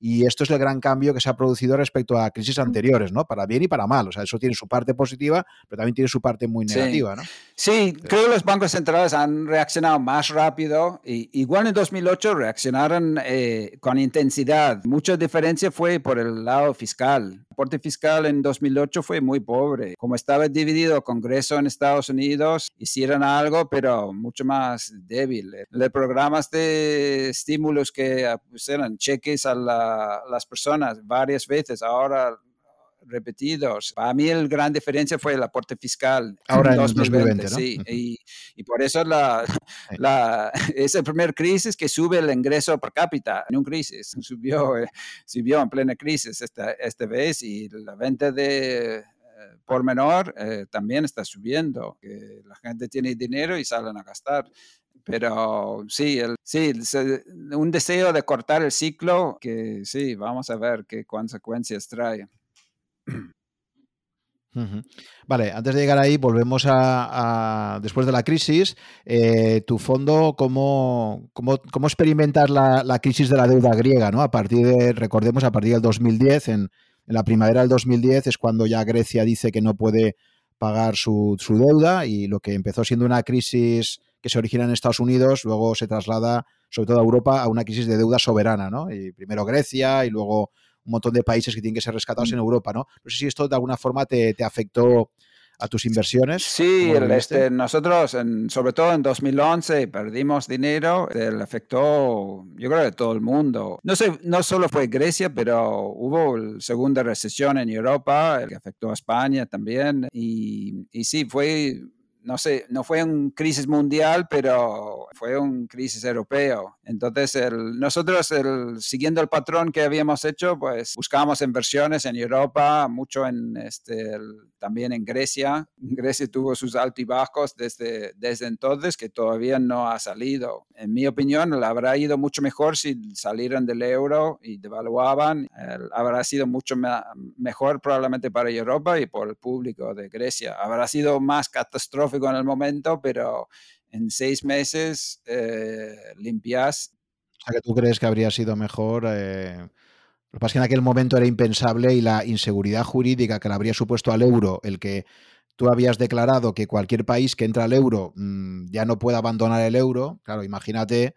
y esto es el gran cambio que se ha producido respecto a crisis anteriores, ¿no? Para bien y para mal. O sea, eso tiene su parte positiva, pero también tiene su parte muy negativa, sí. ¿no? Sí, creo que los bancos centrales han reaccionado más rápido. Y, igual en 2008 reaccionaron eh, con intensidad. Mucha diferencia fue por el lado fiscal. El aporte fiscal en 2008 fue muy pobre. Como estaba dividido Congreso en Estados Unidos, hicieron algo, pero mucho más débil. Los programas de estímulos que pusieron cheques a la las personas varias veces, ahora repetidos. Para mí el gran diferencia fue el aporte fiscal. Ahora en 2020, sí. Y, por eso la, la, es el primer crisis que sube el ingreso per cápita en un crisis. Subió, eh, subió en plena crisis esta, esta vez y la venta de eh, por menor eh, también está subiendo, que la gente tiene dinero y salen a gastar. Pero sí, el, sí, un deseo de cortar el ciclo que sí, vamos a ver qué consecuencias trae. Vale, antes de llegar ahí, volvemos a, después de la crisis. Eh, tu fondo, ¿cómo, cómo, cómo experimentas la, la, crisis de la deuda griega? ¿no? A partir de, recordemos, a partir del 2010, en, en, la primavera del 2010 es cuando ya Grecia dice que no puede pagar su, su deuda y lo que empezó siendo una crisis que se origina en Estados Unidos, luego se traslada, sobre todo a Europa, a una crisis de deuda soberana, ¿no? Y primero Grecia y luego un montón de países que tienen que ser rescatados en Europa, ¿no? No sé si esto de alguna forma te, afectó a tus inversiones. Sí, este, nosotros, sobre todo en 2011, perdimos dinero, le afectó, yo creo, a todo el mundo. No, sé, no solo fue Grecia, pero hubo la segunda recesión en Europa, que afectó a España también. Y, y sí, fue no sé, no fue una crisis mundial, pero fue una crisis europeo. Entonces, nosotros, siguiendo el patrón que habíamos hecho, pues buscamos inversiones en Europa, mucho en este, también en Grecia. Grecia tuvo sus altibajos desde, desde entonces, que todavía no ha salido. En mi opinión, le habrá ido mucho mejor si salieran del euro y devaluaban. habrá sido mucho mejor probablemente para Europa y por el público de Grecia. Habrá sido más catastrófico en el momento, pero en seis meses eh, limpias. O sea, que tú crees que habría sido mejor. Eh, lo que pasa es que en aquel momento era impensable y la inseguridad jurídica que le habría supuesto al euro, el que tú habías declarado que cualquier país que entra al euro mm, ya no puede abandonar el euro. Claro, imagínate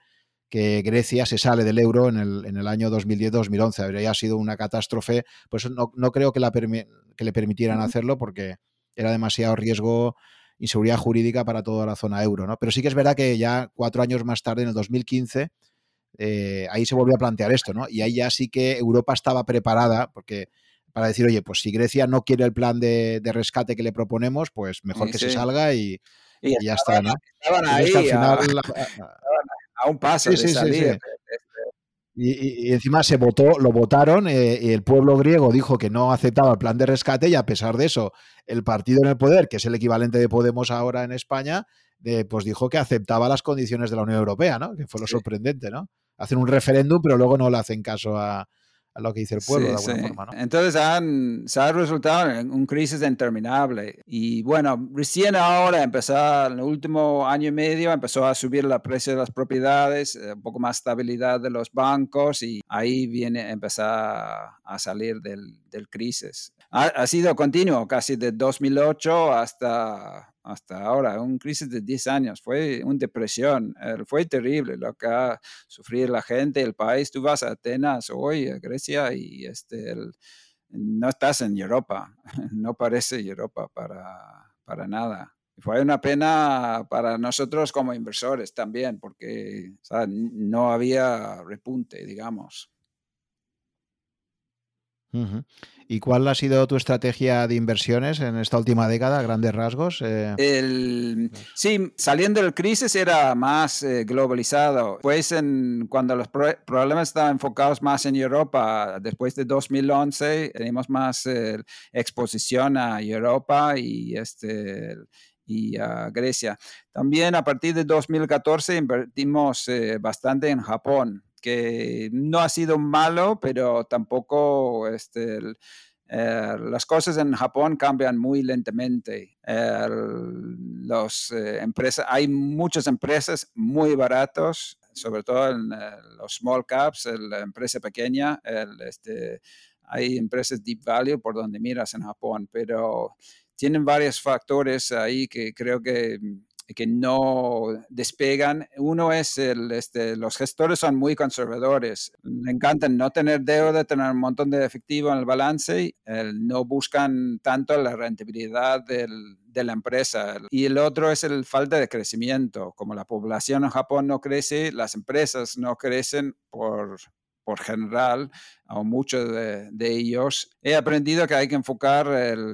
que Grecia se sale del euro en el, en el año 2010-2011. Habría sido una catástrofe. Pues no, no creo que, la que le permitieran hacerlo porque era demasiado riesgo inseguridad jurídica para toda la zona euro, ¿no? Pero sí que es verdad que ya cuatro años más tarde, en el 2015, eh, ahí se volvió a plantear esto, ¿no? Y ahí ya sí que Europa estaba preparada, porque para decir, oye, pues si Grecia no quiere el plan de, rescate que le proponemos, pues mejor que se salga y, ya está, ¿no? Estaban ahí, a, un paso de salir. Y, encima se votó, lo votaron eh, y el pueblo griego dijo que no aceptaba el plan de rescate y a pesar de eso, el partido en el poder, que es el equivalente de Podemos ahora en España, eh, pues dijo que aceptaba las condiciones de la Unión Europea, ¿no? Que fue lo sorprendente, ¿no? Hacen un referéndum, pero luego no le hacen caso a, a lo que dice el pueblo de alguna forma. ¿no? Entonces han, se ha resultado en un crisis interminable. Y bueno, recién ahora empezó, en el último año y medio, empezó a subir la precio de las propiedades, eh, un poco más estabilidad de los bancos y ahí viene empezar a salir del, del crisis. Ha, ha sido continuo, casi de 2008 hasta hasta ahora, un crisis de 10 años, fue una depresión, eh, fue terrible lo que ha sufrido la gente, el país. Tú vas a Atenas hoy, a Grecia, y este, no estás en Europa, no parece Europa para, para nada. Fue una pena para nosotros como inversores también, porque no había repunte, digamos. ¿Y cuál ha sido tu estrategia de inversiones en esta última década, grandes rasgos? Eh, sí, saliendo del crisis era más eh, globalizado. Pues en, cuando los problemas estaban enfocados más en Europa, después de 2011 tenemos más eh, exposición a Europa este, y a Grecia. También a partir de 2014 invertimos bastante en Japón que no ha sido malo, pero tampoco este, eh, las cosas en Japón cambian muy lentamente. los, eh, empresas, hay muchas empresas muy baratos, sobre todo en eh, los small caps, la empresa pequeña. este, hay empresas deep value por donde miras en Japón, pero tienen varios factores ahí que creo que que no despegan. Uno es el, este, los gestores son muy conservadores. Le encantan no tener deuda, tener un montón de efectivo en el balance, no buscan tanto la rentabilidad de la empresa. Y el otro es el falta de crecimiento. Como la población en Japón no crece, las empresas no crecen por, por general, o muchos de, ellos, he aprendido que hay que enfocar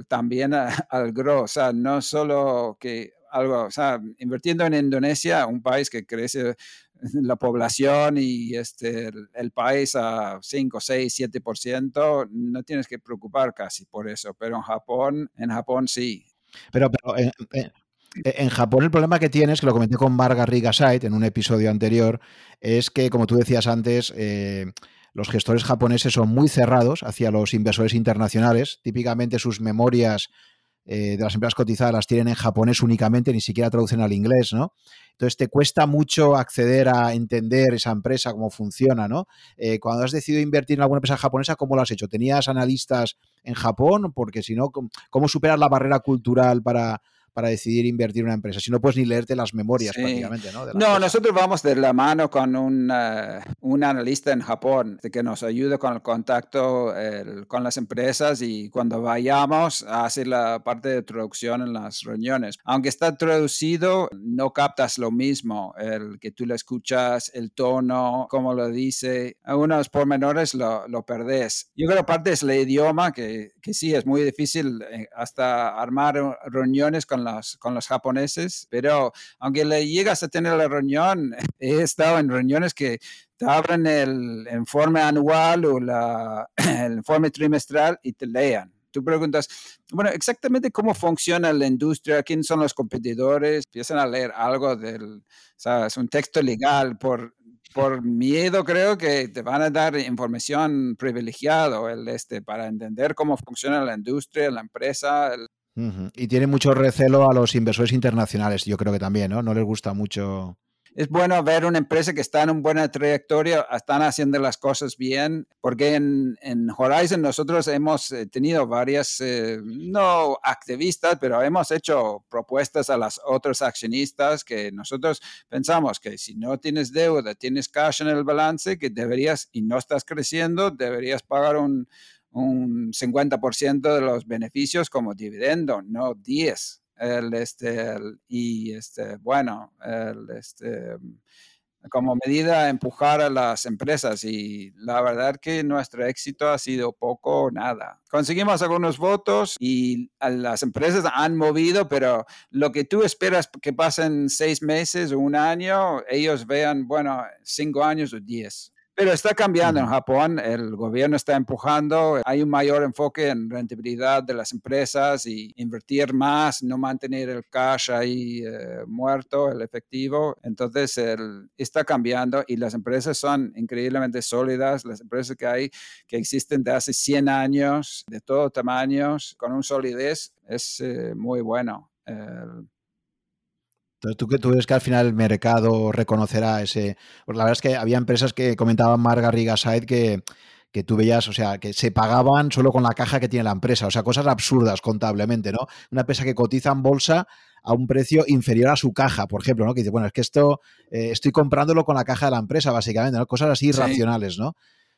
también al growth, o sea, no solo que algo, o sea, invirtiendo en Indonesia, un país que crece la población y este, el, país a 5, 6, 7%, no tienes que preocupar casi por eso, pero en Japón, en Japón sí. Pero, pero en, Japón el problema que tienes, que lo comenté con Varga Rigasait en un episodio anterior, es que, como tú decías antes, eh, los gestores japoneses son muy cerrados hacia los inversores internacionales. Típicamente sus memorias eh, de las empresas cotizadas las tienen en japonés únicamente, ni siquiera traducen al inglés, ¿no? Entonces te cuesta mucho acceder a entender esa empresa, cómo funciona, ¿no? Eh, cuando has decidido invertir en alguna empresa japonesa, ¿cómo lo has hecho? ¿Tenías analistas en Japón? Porque si no, ¿cómo superar la barrera cultural para, para decidir invertir en una empresa, si no puedes ni leerte las memorias prácticamente, ¿no? no, nosotros vamos de la mano con un, un analista en Japón que nos ayuda con el contacto con las empresas y cuando vayamos a hacer la parte de traducción en las reuniones. Aunque está traducido, no captas lo mismo, el que tú le escuchas, el tono, cómo lo dice, algunos pormenores lo, lo perdés. Yo creo que parte es el idioma, que, que sí, es muy difícil eh, hasta armar reuniones con con los japoneses, pero aunque le llegas a tener la reunión, he estado en reuniones que te abren el informe anual o la, el informe trimestral y te lean. Tú preguntas, bueno, exactamente cómo funciona la industria, quiénes son los competidores, empiezan a leer algo del, ¿sabes? Un texto legal por, por miedo creo que te van a dar información privilegiada el este, para entender cómo funciona la industria, la empresa, el, y tiene mucho recelo a los inversores internacionales, yo creo que también, ¿no? No les gusta mucho. Es bueno ver una empresa que está en una buena trayectoria, están haciendo las cosas bien, porque en, Horizon nosotros hemos eh, tenido varias, eh, no activistas, pero hemos hecho propuestas a las otros accionistas que nosotros pensamos que si no tienes deuda, tienes cash en el balance, que deberías, y no estás creciendo, deberías pagar un, un 50% de los beneficios como dividendo, no 10. El, este, y este, bueno, este, como medida empujar a las empresas y la verdad que nuestro éxito ha sido poco o nada. Conseguimos algunos votos y las empresas han movido, pero lo que tú esperas que pasen seis meses o un año, ellos vean, bueno, cinco años o diez. Pero está cambiando en Japón, el gobierno está empujando, hay un mayor enfoque en rentabilidad de las empresas y invertir más, no mantener el cash ahí eh, muerto, el efectivo. Entonces, el, está cambiando y las empresas son increíblemente sólidas, las empresas que hay, que existen de hace 100 años, de todo tamaños, con un solidez, es eh, muy bueno. Entonces, ¿tú, ¿tú crees que al final el mercado reconocerá ese...? Pues la verdad es que había empresas que comentaban Marga Rigaside que, que tú veías, o sea, que se pagaban solo con la caja que tiene la empresa, o sea, cosas absurdas contablemente, ¿no? Una empresa que cotiza en bolsa a un precio inferior a su caja, por ejemplo, ¿no? Que dice, bueno, es que esto eh, estoy comprándolo con la caja de la empresa, básicamente, ¿no? Cosas así irracionales, ¿no?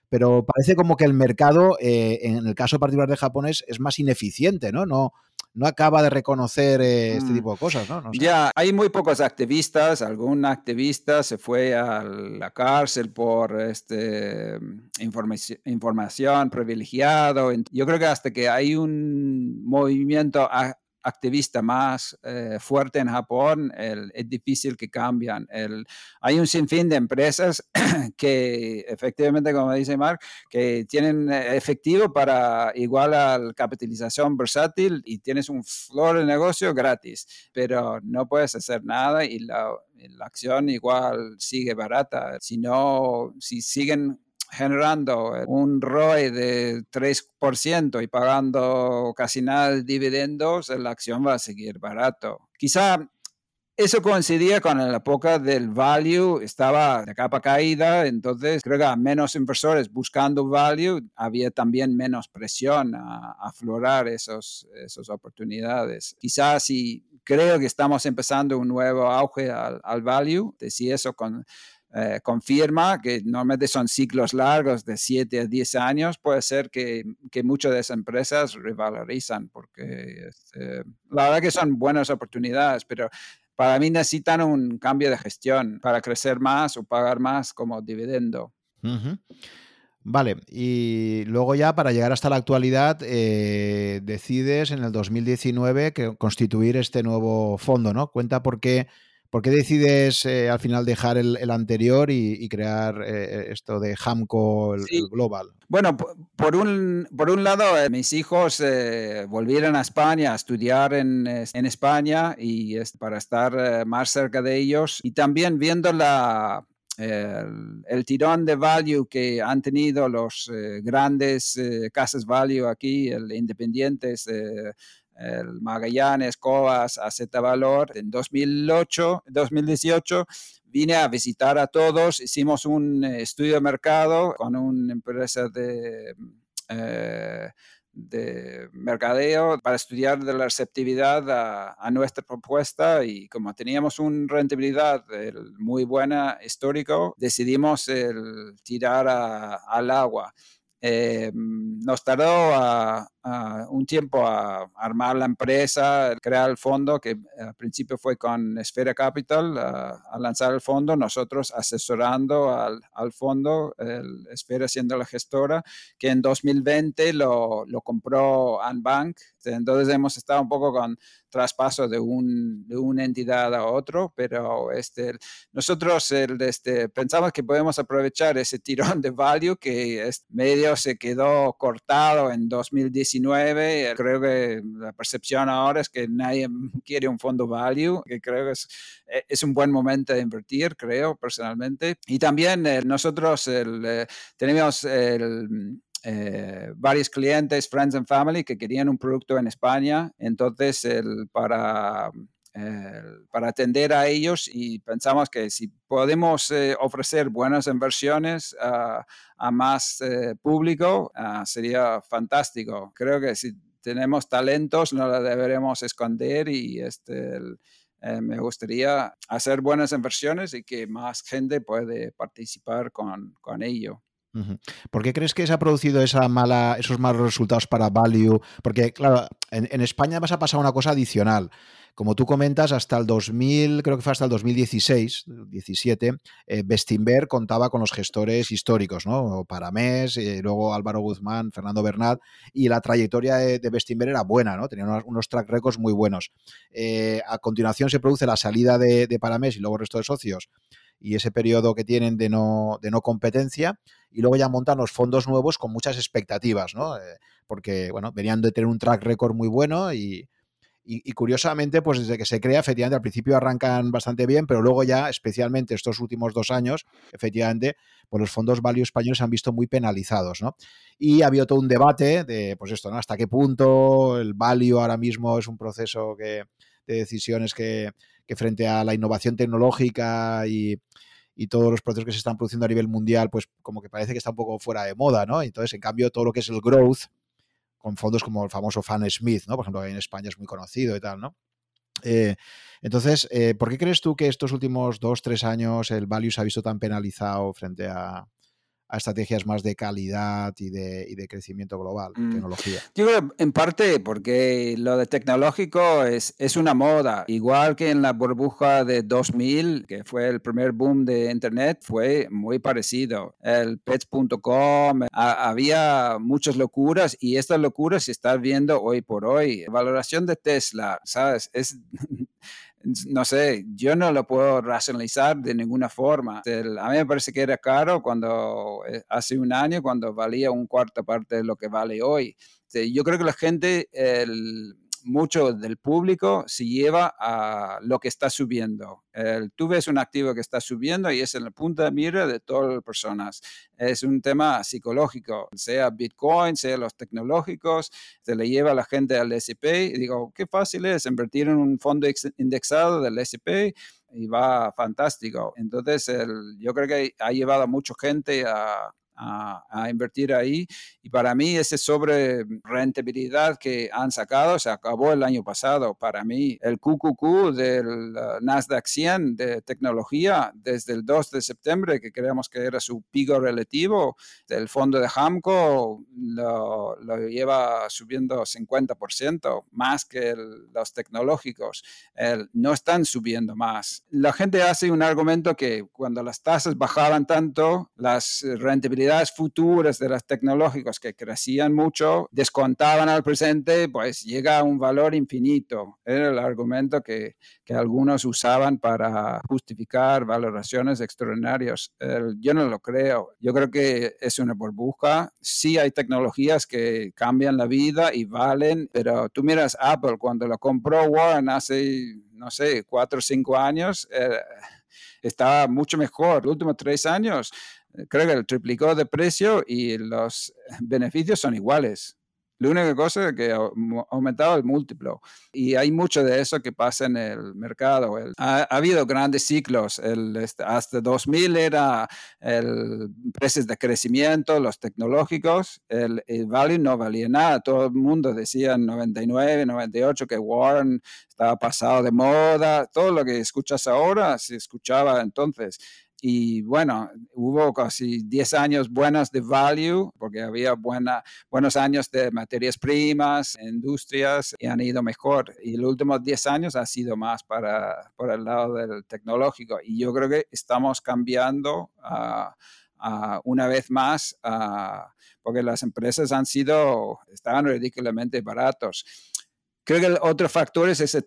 Pero parece como que el mercado, eh, en el caso particular de Japón, es, es más ineficiente, ¿no? No, no acaba de reconocer eh, este mm. tipo de cosas, ¿no? Ya, hay muy pocos activistas. Algún activista se fue a la cárcel por este, información, información privilegiado. Yo creo que hasta que hay un movimiento activista más eh, fuerte en Japón, es difícil que cambian. El, hay un sinfín de empresas que efectivamente, como dice Mark, que tienen eh, efectivo para igual a la capitalización versátil y tienes un flor de negocio gratis, pero no puedes hacer nada y la, la acción igual sigue barata. Si no, si siguen generando un ROI de 3% y pagando casi nada de dividendos, la acción va a seguir barato. Quizá eso coincidía con la época del value, estaba de capa caída, entonces creo que menos inversores buscando value, había también menos presión a, aflorar esos, esas oportunidades. Quizás si creo que estamos empezando un nuevo auge al, al value, de si eso con eh, confirma que normalmente son ciclos largos de 7 a 10 años, puede ser que, que muchas de esas empresas revalorizan, porque este, la verdad que son buenas oportunidades, pero para mí necesitan un cambio de gestión para crecer más o pagar más como dividendo. Vale, y luego ya para llegar hasta la actualidad eh, decides en el 2019 que constituir este nuevo fondo, ¿no? Cuenta por qué ¿Por qué decides eh, al final dejar el, anterior y, crear eh, esto de Hamco, el, Global? Bueno, por un, por un lado, eh, mis hijos volvieron a España a estudiar en, en España y para estar más cerca de ellos y también viendo la, el, tirón de value que han tenido los grandes casas value aquí, el Independientes, el Magallanes, Cobas, AZ Valor. En 2008, 2018 vine a visitar a todos, hicimos un eh, estudio de mercado con una empresa de... Eh, de mercadeo para estudiar la receptividad a, nuestra propuesta y como teníamos una rentabilidad muy buena histórico, decidimos tirar al agua. Eh, nos tardó un tiempo a armar la empresa, crear el fondo, que al principio fue con Esfera Capital, a lanzar el fondo, nosotros asesorando al, al fondo, el Esfera siendo la gestora, que en 2020 lo, lo compró Anbank. Entonces hemos estado un poco con traspaso de, un, de una entidad a otro, pero este, nosotros el, este, pensamos que podemos aprovechar ese tirón de value que es medio se quedó cortado en 2019. Creo que la percepción ahora es que nadie quiere un fondo value, que creo que es, e, es un buen momento de invertir, creo personalmente. Y también eh, nosotros el, eh, tenemos el eh, varios clientes, friends and family, que querían un producto en España. Entonces, el, para, para atender a ellos y pensamos que si podemos eh, ofrecer buenas inversiones a más eh, público, ah, sería fantástico. Creo que si tenemos talentos, no lo deberemos esconder y este, me gustaría hacer buenas inversiones y que más gente puede participar con, con ello. ¿Por qué crees que se ha producido esa mala, esos malos resultados para Value? Porque, claro, en, España vas a pasar una cosa adicional. Como tú comentas, hasta el 2000, creo que fue hasta el 2016, 17, eh, contaba con los gestores históricos, ¿no? Paramés, eh, luego Álvaro Guzmán, Fernando Bernat, y la trayectoria de, de era buena, ¿no? Tenía unos, track records muy buenos. Eh, a continuación se produce la salida de, de Paramés y luego el resto de socios y ese periodo que tienen de no, de no competencia, y luego ya montan los fondos nuevos con muchas expectativas, ¿no? Eh, porque, bueno, venían de tener un track record muy bueno y, y, curiosamente, pues desde que se crea, efectivamente, al principio arrancan bastante bien, pero luego ya, especialmente estos últimos dos años, efectivamente, pues los fondos value españoles se han visto muy penalizados, ¿no? Y ha habido todo un debate de, pues esto, ¿no? Hasta qué punto el value ahora mismo es un proceso que, de decisiones que, frente a la innovación tecnológica y, y todos los procesos que se están produciendo a nivel mundial, pues como que parece que está un poco fuera de moda, ¿no? Entonces, en cambio, todo lo que es el growth, con fondos como el famoso Fan Smith, ¿no? Por ejemplo, en España es muy conocido y tal, ¿no? Eh, entonces, eh, ¿por qué crees tú que estos últimos dos, tres años el value se ha visto tan penalizado frente a, a estrategias más de calidad y de, y de crecimiento global, mm. tecnología. Yo creo en parte porque lo de tecnológico es, es una moda, igual que en la burbuja de 2000, que fue el primer boom de Internet, fue muy parecido. El pets.com, había muchas locuras y estas locuras se están viendo hoy por hoy. Valoración de Tesla, ¿sabes? Es no sé, yo no lo puedo racionalizar de ninguna forma. a mí me parece que era caro cuando eh, hace un año, cuando valía un cuarto parte de lo que vale hoy. Yo creo que la gente, mucho del público se lleva a lo que está subiendo. tú ves un activo que está subiendo y es en la punta de mira de todas las personas. Es un tema psicológico, sea Bitcoin, sea los tecnológicos, se le lleva a la gente al SP y digo, qué fácil es invertir en un fondo indexado del SP y va fantástico. Entonces, yo creo que ha llevado a mucha gente a, a, invertir ahí. Y para mí ese sobre rentabilidad que han sacado se acabó el año pasado. Para mí el QQQ del uh, Nasdaq 100 de tecnología desde el 2 de septiembre, que creemos que era su pico relativo, del fondo de Hamco lo, lleva subiendo 50%, más que los tecnológicos. no están subiendo más. La gente hace un argumento que cuando las tasas bajaban tanto, las rentabilidades futuras de las tecnológicas que crecían mucho, descontaban al presente, pues llega a un valor infinito. Era el argumento que, que algunos usaban para justificar valoraciones extraordinarias. yo no lo creo. Yo creo que es una burbuja. Sí hay tecnologías que cambian la vida y valen, pero tú miras Apple cuando lo compró Warren hace, no sé, cuatro o cinco años. Eh, estaba mucho mejor. Los últimos tres años creo que triplicó de precio y los beneficios son iguales. La única cosa que ha aumentado el múltiplo. Y hay mucho de eso que pasa en el mercado. ha, habido grandes ciclos. El, este, hasta 2000 era el precios de crecimiento, los tecnológicos. El, el, value no valía nada. Todo el mundo decía en 99, 98 que Warren estaba pasado de moda. Todo lo que escuchas ahora se escuchaba entonces y bueno, hubo casi 10 años buenos de value, porque había buena, buenos años de materias primas, industrias, y han ido mejor. Y los últimos 10 años ha sido más para, por el lado del tecnológico. Y yo creo que estamos cambiando uh, una vez más, porque las empresas han sido, estaban ridículamente baratos. Creo que el otro factor es ese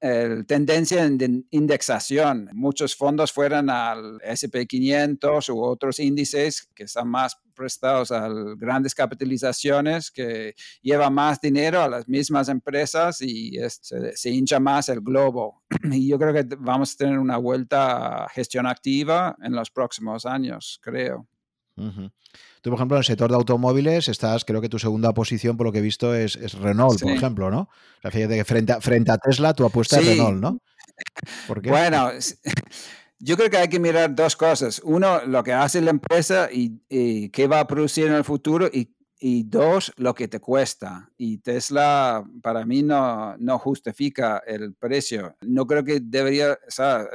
el tendencia en indexación. Muchos fondos fueran al SP500 u otros índices que están más prestados a grandes capitalizaciones, que lleva más dinero a las mismas empresas y se, hincha más el globo. Y yo creo que vamos a tener una vuelta a gestión activa en los próximos años, creo. Tú, por ejemplo, en el sector de automóviles estás, creo que tu segunda posición, por lo que he visto, es, Renault, por ejemplo, ¿no? fíjate que frente a, frente a Tesla tu apuesta es Renault, ¿no? Bueno, yo creo que hay que mirar dos cosas. Uno, lo que hace la empresa y, y qué va a producir en el futuro y y dos, lo que te cuesta. Y Tesla para mí no, no justifica el precio. No creo que debería, o sea,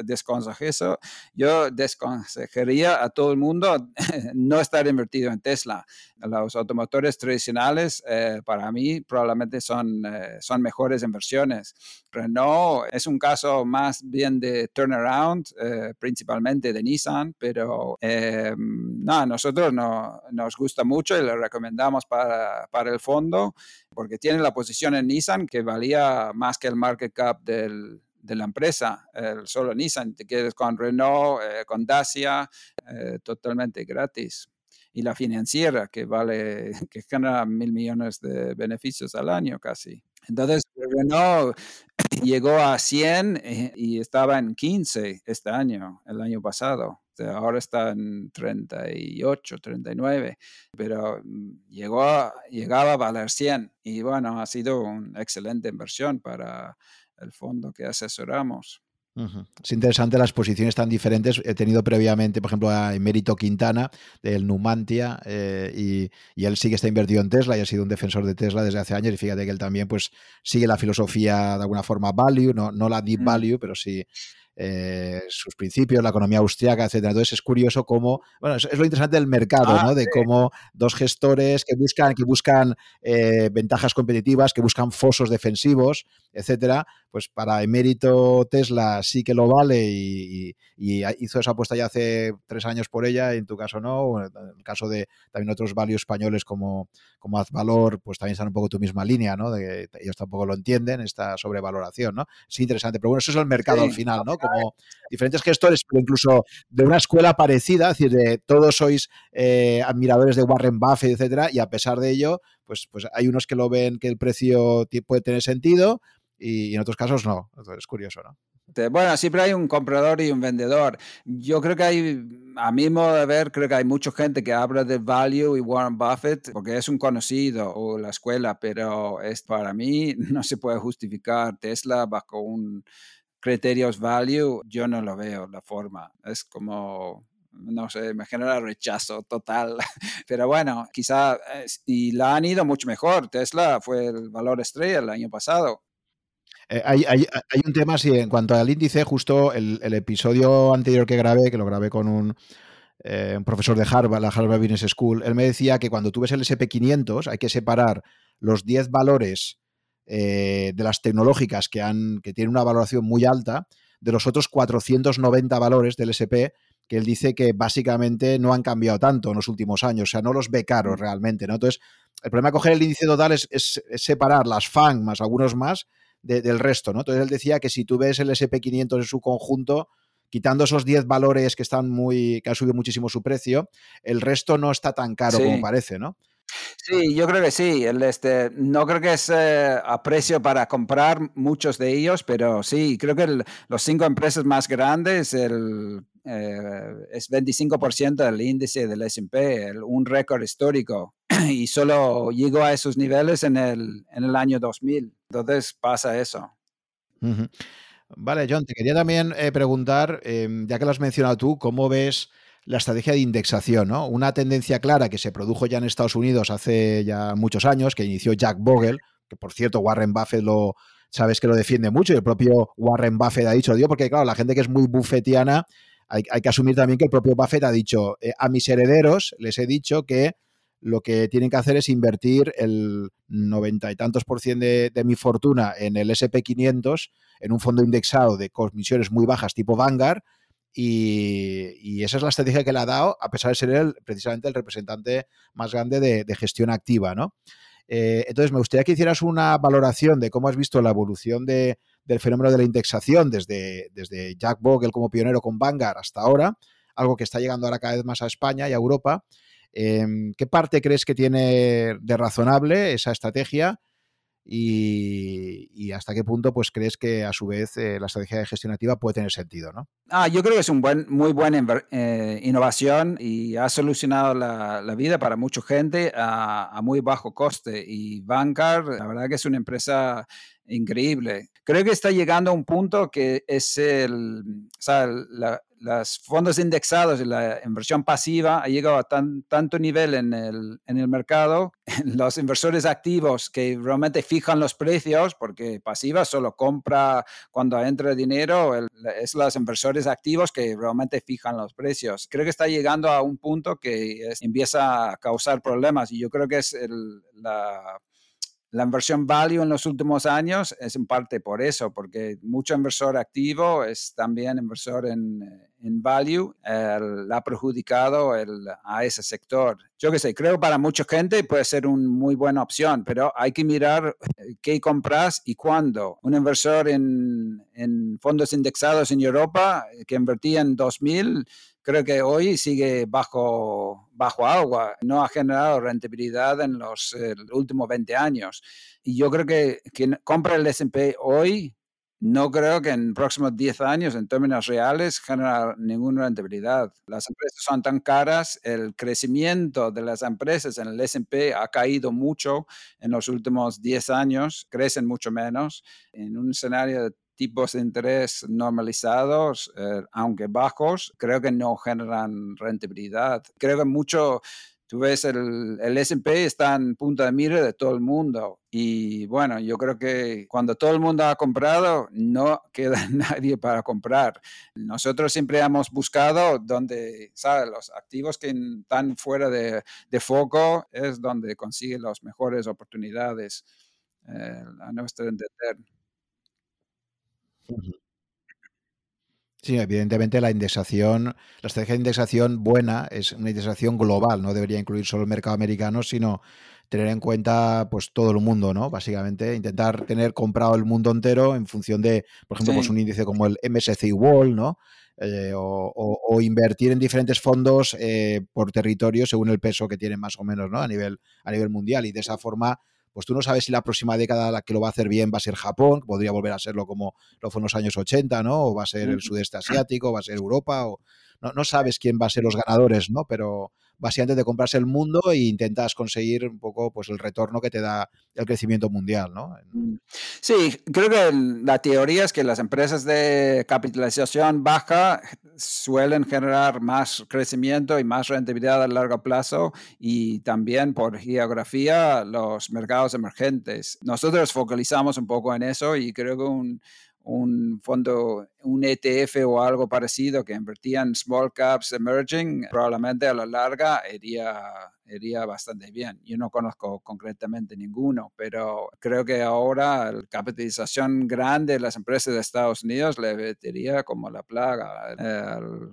eso. Yo desconsejaría a todo el mundo no estar invertido en Tesla. Los automotores tradicionales eh, para mí probablemente son, eh, son mejores inversiones. Renault es un caso más bien de turnaround, eh, principalmente de Nissan, pero no, a nosotros no, nos gusta mucho y le recomendamos para, para el fondo, porque tiene la posición en Nissan que valía más que el market cap de la empresa, solo Nissan, te quedes con Renault, con Dacia, totalmente gratis y la financiera que vale, que gana mil millones de beneficios al año casi. Entonces, Renault llegó a 100 eh, y estaba en 15 este año, el año pasado. Ahora está en 38, 39, pero mm, llegó llegaba a valer 100 y bueno, ha sido una excelente inversión para el fondo que asesoramos. Es interesante las posiciones tan diferentes. He tenido previamente, por ejemplo, a Emérito Quintana del Numantia eh, y, él sí que está invertido en Tesla y ha sido un defensor de Tesla desde hace años y fíjate que él también pues sigue la filosofía de alguna forma value, no, no la deep mm. value, pero sí eh, sus principios, la economía austriaca, etcétera. Entonces es curioso cómo, bueno, es, lo interesante del mercado, ah, ¿no? De cómo dos gestores que buscan, que buscan eh, ventajas competitivas, que buscan fosos defensivos, etcétera, pues para emérito Tesla sí que lo vale y, hizo esa apuesta ya hace tres años por ella, en tu caso no, en el caso de también otros valios españoles como, como Azvalor, pues también están un poco tu misma línea, ¿no? De que ellos tampoco lo entienden, esta sobrevaloración, ¿no? Es interesante, pero bueno, eso es el mercado al final, ¿no? como diferentes gestores, pero incluso de una escuela parecida, es decir, de todos sois eh, admiradores de Warren Buffett, etcétera, y a pesar de ello, pues, pues hay unos que lo ven que el precio puede tener sentido y en otros casos no. Entonces, es curioso, ¿no? Bueno, siempre hay un comprador y un vendedor. Yo creo que hay, a mi modo de ver, creo que hay mucha gente que habla de value y Warren Buffett porque es un conocido o la escuela, pero es para mí no se puede justificar Tesla bajo un criterios value, yo no lo veo la forma. Es como, no sé, me genera rechazo total. Pero bueno, quizá, y la han ido mucho mejor. Tesla fue el valor estrella el año pasado. Eh, hay, un tema, sí, en cuanto al índice, justo el, episodio anterior que grabé, que lo grabé con un, eh, un, profesor de Harvard, la Harvard Business School, él me decía que cuando tú ves el SP500 hay que separar los 10 valores eh, de las tecnológicas que, han, que tienen una valoración muy alta, de los otros 490 valores del SP, que él dice que básicamente no han cambiado tanto en los últimos años, o sea, no los ve caros mm. realmente, ¿no? Entonces, el problema de coger el índice total es, separar las FAN más algunos más del resto, ¿no? Entonces él decía que si tú ves el SP500 en su conjunto, quitando esos 10 valores que están muy, que han subido muchísimo su precio, el resto no está tan caro como parece, ¿no? Sí, yo creo que sí. El, este, no creo que es eh, a precio para comprar muchos de ellos, pero sí, creo que los cinco empresas más grandes el, eh, es 25% del índice del S&P, un récord histórico. Y solo llegó a esos niveles en el, en el año 2000. Entonces pasa eso. Vale, John, te quería también eh, preguntar, em, ya que lo has mencionado tú, ¿cómo ves la estrategia de indexación, ¿no? Una tendencia clara que se produjo ya en Estados Unidos hace ya muchos años, que inició Jack Bogle, que por cierto Warren Buffett lo sabes que lo defiende mucho y el propio Warren Buffett ha dicho, digo, porque claro, la gente que es muy buffetiana, hay, que asumir también que el propio Buffett ha dicho, eh, a mis herederos les he dicho que lo que tienen que hacer es invertir el noventa y tantos por ciento de, de, mi fortuna en el SP500, en un fondo indexado de comisiones muy bajas tipo Vanguard, y, esa es la estrategia que le ha dado, a pesar de ser él precisamente el representante más grande de, gestión activa, ¿no? Eh, entonces, me gustaría que hicieras una valoración de cómo has visto la evolución del fenómeno de la indexación desde, desde Jack Bogle como pionero con Vanguard hasta ahora, algo que está llegando ahora cada vez más a España y a Europa. Em, ¿Qué parte crees que tiene de razonable esa estrategia? y, hasta qué punto pues crees que a su vez eh, la estrategia de gestión activa puede tener sentido, ¿no? Ah, yo creo que es un buen, muy buena eh, innovación y ha solucionado la, la vida para mucha gente a, a, muy bajo coste y Vanguard, la verdad que es una empresa increíble. Creo que está llegando a un punto que es el, o sea, los fondos indexados y la inversión pasiva ha llegado a tan, tanto nivel en el, en el mercado, los inversores activos que realmente fijan los precios, porque pasiva solo compra cuando entra dinero, es los inversores activos que realmente fijan los precios. Creo que está llegando a un punto que empieza a causar problemas y yo creo que es el, la la inversión value en los últimos años es en parte por eso, porque mucho inversor activo es también inversor en, en value la ha perjudicado a ese sector. Yo qué sé, creo para mucha gente puede ser una muy buena opción, pero hay que mirar eh, qué compras y cuándo. Un inversor en, en fondos indexados en Europa eh, que invertía en 2000 creo que hoy sigue bajo, bajo agua, no ha generado rentabilidad en los últimos 20 años. Y yo creo que quien compra el SP hoy, no creo que en próximos 10 años, en términos reales, genere ninguna rentabilidad. Las empresas son tan caras, el crecimiento de las empresas en el SP ha caído mucho en los últimos 10 años, crecen mucho menos. En un escenario de tipos de interés normalizados, eh, aunque bajos, creo que no generan rentabilidad. Creo que mucho, tú ves, el, el SP está en punta de mira de todo el mundo. Y bueno, yo creo que cuando todo el mundo ha comprado, no queda nadie para comprar. Nosotros siempre hemos buscado donde, ¿sabes? Los activos que están fuera de, de foco es donde consiguen las mejores oportunidades, eh, a nuestro entender. Sí, evidentemente la indexación, la estrategia de indexación buena es una indexación global, no debería incluir solo el mercado americano, sino tener en cuenta pues todo el mundo, ¿no? Básicamente intentar tener comprado el mundo entero en función de, por ejemplo, pues un índice como el MSCI World, ¿no? Eh, o, invertir en diferentes fondos eh, por territorio según el peso que tienen más o menos, ¿no? A nivel, a nivel mundial y de esa forma pues tú no sabes si la próxima década la que lo va a hacer bien va a ser Japón, podría volver a serlo como lo fue en los años 80, ¿no? O va a ser el sudeste asiático, va a ser Europa, o no, no sabes quién va a ser los ganadores, ¿no? Pero básicamente de comprarse el mundo e intentas conseguir un poco pues el retorno que te da el crecimiento mundial, ¿no? Mm. Sí, creo que la teoría es que las empresas de capitalización baja suelen generar más crecimiento y más rentabilidad a largo plazo y también por geografía los mercados emergentes. Nosotros focalizamos un poco en eso y creo que un, un fondo, un ETF o algo parecido que invertía en small caps emerging, probablemente a la larga iría, bastante bien. Yo no conozco concretamente ninguno, pero creo que ahora la capitalización grande de las empresas de Estados Unidos le metería como la plaga.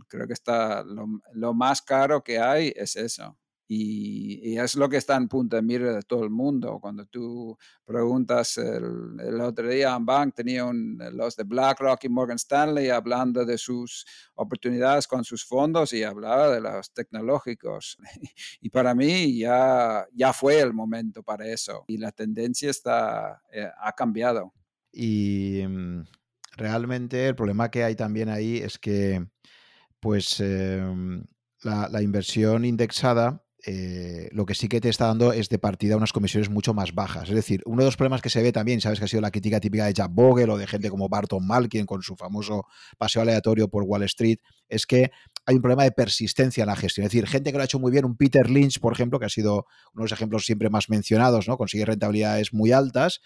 creo que está lo más caro que hay es eso. Y, es lo que está en punto de mira de todo el mundo. Cuando tú preguntas, el, otro día Bank tenía los de BlackRock y Morgan Stanley hablando de sus oportunidades con sus fondos y hablaba de los tecnológicos. Y para mí ya, ya fue el momento para eso. Y la tendencia está, eh, ha cambiado. Y mm, realmente el problema que hay también ahí es que pues em, la, la, inversión indexada eh, lo que sí que te está dando es de partida unas comisiones mucho más bajas. Es decir, uno de los problemas que se ve también, sabes que ha sido la crítica típica de Jack Bogle o de gente como Barton Malkin con su famoso paseo aleatorio por Wall Street, es que hay un problema de persistencia en la gestión. Es decir, gente que lo ha hecho muy bien, un Peter Lynch, por ejemplo, que ha sido uno de los ejemplos siempre más mencionados, ¿no? Consigue rentabilidades muy altas,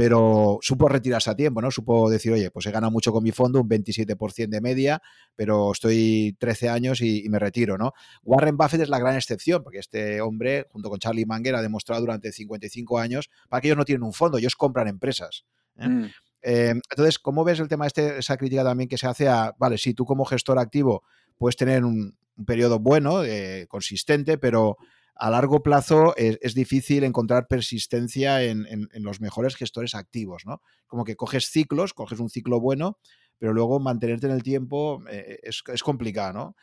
pero supo retirarse a tiempo, ¿no? Supo decir, oye, pues he ganado mucho con mi fondo, un 27% de media, pero estoy 13 años y, me retiro, ¿no? Warren Buffett es la gran excepción, porque este hombre, junto con Charlie Munger, ha demostrado durante 55 años para que ellos no tienen un fondo, ellos compran empresas. ¿eh? Mm. Eh, entonces, ¿cómo ves el tema este, esa crítica también que se hace a, vale, sí, tú como gestor activo puedes tener un, periodo bueno, eh, consistente, pero a largo plazo es, difícil encontrar persistencia en, los mejores gestores activos, ¿no? Como que coges ciclos, coges un ciclo bueno, pero luego mantenerte en el tiempo eh, es, complicado, ¿no?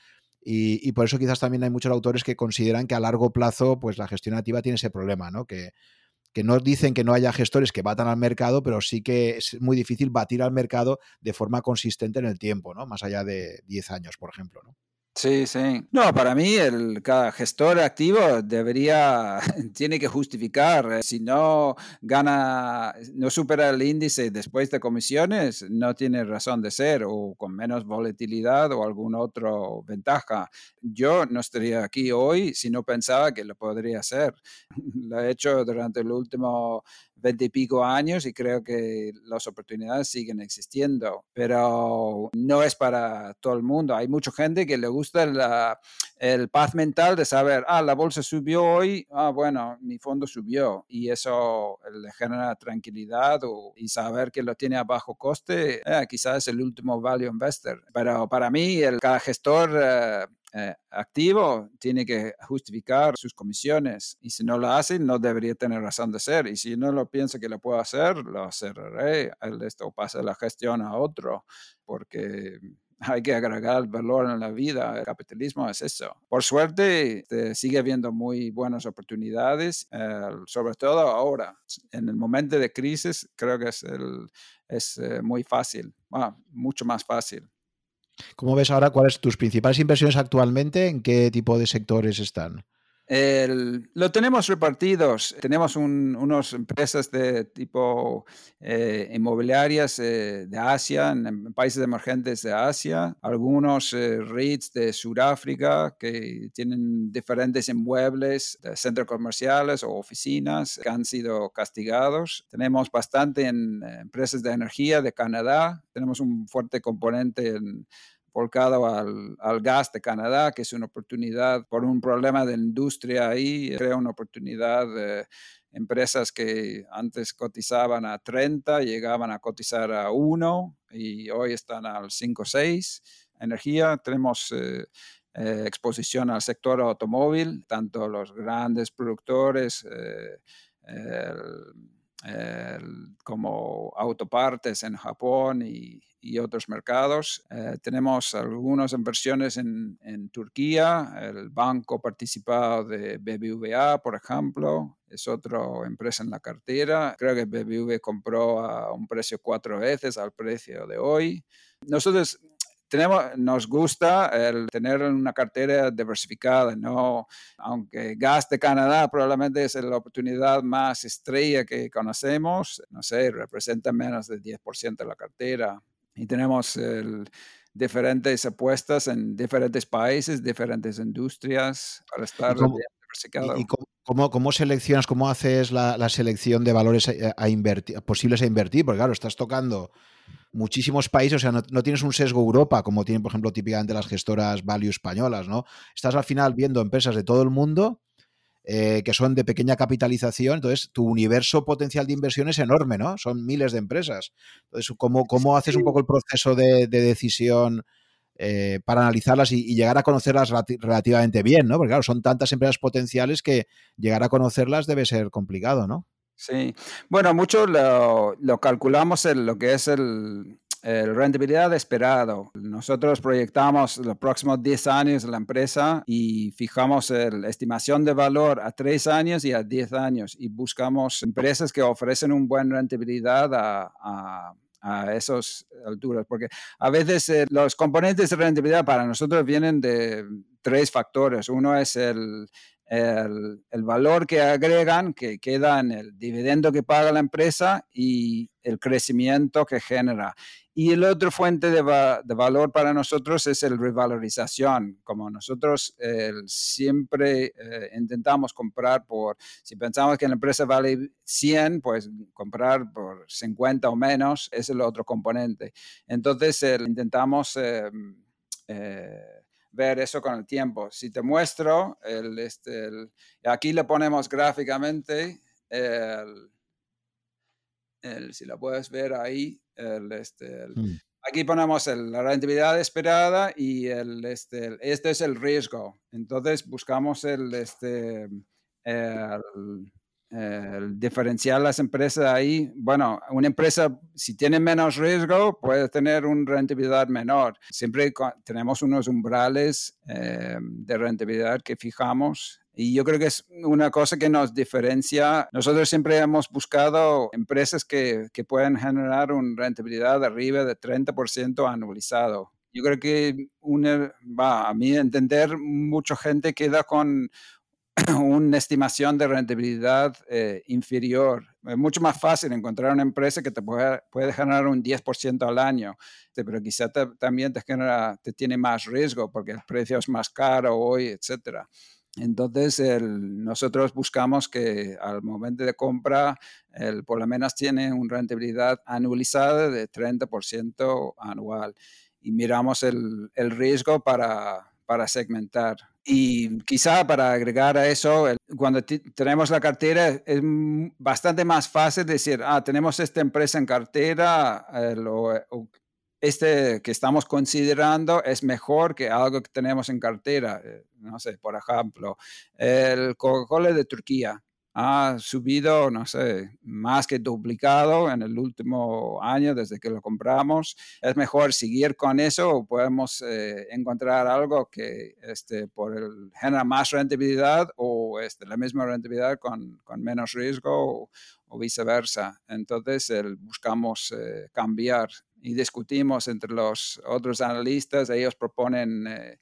Y, por eso quizás también hay muchos autores que consideran que a largo plazo, pues la gestión activa tiene ese problema, ¿no? Que, que no dicen que no haya gestores que batan al mercado, pero sí que es muy difícil batir al mercado de forma consistente en el tiempo, ¿no? Más allá de 10 años, por ejemplo, ¿no? Sí, sí. No, para mí el cada gestor activo debería, tiene que justificar. Eh, si no gana, no supera el índice después de comisiones, no tiene razón de ser o con menos volatilidad o alguna otra ventaja. Yo no estaría aquí hoy si no pensaba que lo podría hacer. Lo he hecho durante los últimos 20 y pico años y creo que las oportunidades siguen existiendo, pero no es para todo el mundo. Hay mucha gente que le gusta la, el paz mental de saber, ah, la bolsa subió hoy, ah, bueno, mi fondo subió y eso le genera tranquilidad y saber que lo tiene a bajo coste, eh, quizás es el último value investor. Pero para mí, el, cada gestor... Eh, eh, activo tiene que justificar sus comisiones y si no lo hace no debería tener razón de ser y si no lo piensa que lo puedo hacer lo cerraré esto pasa la gestión a otro porque hay que agregar valor en la vida. El capitalismo es eso. Por suerte, sigue habiendo muy buenas oportunidades, sobre todo ahora. En el momento de crisis, creo que es, el, es eh, muy fácil, mucho más fácil. ¿Cómo ves ahora cuáles tus principales inversiones actualmente? ¿En qué tipo de sectores están? Lo tenemos repartidos. Tenemos unas empresas de tipo eh, inmobiliarias eh, de Asia, en, países emergentes de Asia, algunos eh, REITs de Sudáfrica que tienen diferentes inmuebles, centros comerciales o oficinas que han sido castigados. Tenemos bastante en empresas de energía de Canadá. Tenemos un fuerte componente en volcado al, al, gas de Canadá, que es una oportunidad por un problema de industria ahí, crea una oportunidad de empresas que antes cotizaban a 30, llegaban a cotizar a 1 y hoy están al 5 o 6. Energía, tenemos... Eh, eh, exposición al sector automóvil, tanto los grandes productores eh, como autopartes en Japón y, y otros mercados. Eh, tenemos algunas inversiones en, en, Turquía, el banco participado de BBVA, por ejemplo, es otra empresa en la cartera. Creo que BBVA compró a un precio cuatro veces al precio de hoy. Nosotros tenemos, nos gusta el tener una cartera diversificada, ¿no? aunque gas de Canadá probablemente es la oportunidad más estrella que conocemos, no sé, representa menos del 10% de la cartera y tenemos diferentes apuestas en diferentes países, diferentes industrias para estar ¿Y, cómo, cómo, seleccionas, cómo haces la, selección de valores a, invertir, posibles a invertir? Porque claro, estás tocando muchísimos países, o sea, no, no, tienes un sesgo Europa como tienen, por ejemplo, típicamente las gestoras value españolas, ¿no? Estás al final viendo empresas de todo el mundo eh, que son de pequeña capitalización, entonces tu universo potencial de inversión es enorme, ¿no? Son miles de empresas. Entonces, ¿cómo, cómo haces un poco el proceso de, decisión eh, para analizarlas y, llegar a conocerlas relativamente bien, ¿no? Porque claro, son tantas empresas potenciales que llegar a conocerlas debe ser complicado, ¿no? Sí, bueno, mucho lo, calculamos en lo que es el, el rentabilidad esperado. Nosotros proyectamos los próximos 10 años la empresa y fijamos la estimación de valor a 3 años y a 10 años y buscamos empresas que ofrecen un buen rentabilidad a a esas alturas, porque a veces eh, los componentes de rentabilidad para nosotros vienen de tres factores. Uno es el, el, el, valor que agregan, que queda en el dividendo que paga la empresa y el crecimiento que genera. Y el otro fuente de, de valor para nosotros es el revalorización. Como nosotros siempre eh, intentamos comprar por, si pensamos que la empresa vale 100, pues comprar por 50 o menos es el otro componente. Entonces intentamos... Em, eh, ver eso con el tiempo. Si te muestro, el, este, aquí le ponemos gráficamente, el, si la puedes ver ahí, este, mm. aquí ponemos la rentabilidad esperada y el, este, este es el riesgo. Entonces buscamos el, este, el, el diferenciar las empresas ahí, bueno, una empresa si tiene menos riesgo puede tener una rentabilidad menor. Siempre tenemos unos umbrales eh, de rentabilidad que fijamos y yo creo que es una cosa que nos diferencia. Nosotros siempre hemos buscado empresas que, que pueden generar una rentabilidad arriba de 30% anualizado. Yo creo que una, va, a mi entender, mucha gente queda con una estimación de rentabilidad eh, inferior. Es mucho más fácil encontrar una empresa que te puede, puede generar un 10% al año, pero quizá también te, genera, te tiene más riesgo porque el precio es más caro hoy, etc. Entonces, nosotros buscamos que al momento de compra, el, por lo menos tiene una rentabilidad anualizada de 30% anual y miramos el, el riesgo para, para segmentar. Y quizá para agregar a eso, cuando tenemos la cartera es bastante más fácil decir, ah, tenemos esta empresa en cartera, este que estamos considerando es mejor que algo que tenemos en cartera. Eh, no sé, por ejemplo, el Coca-Cola de Turquía ha subido, no sé, más que duplicado en el último año desde que lo compramos. Es mejor seguir con eso o podemos eh, encontrar algo que este, por el, genera más rentabilidad o este, la misma rentabilidad con, con menos riesgo o, viceversa. Entonces buscamos eh, cambiar y discutimos entre los otros analistas. Ellos proponen... Eh,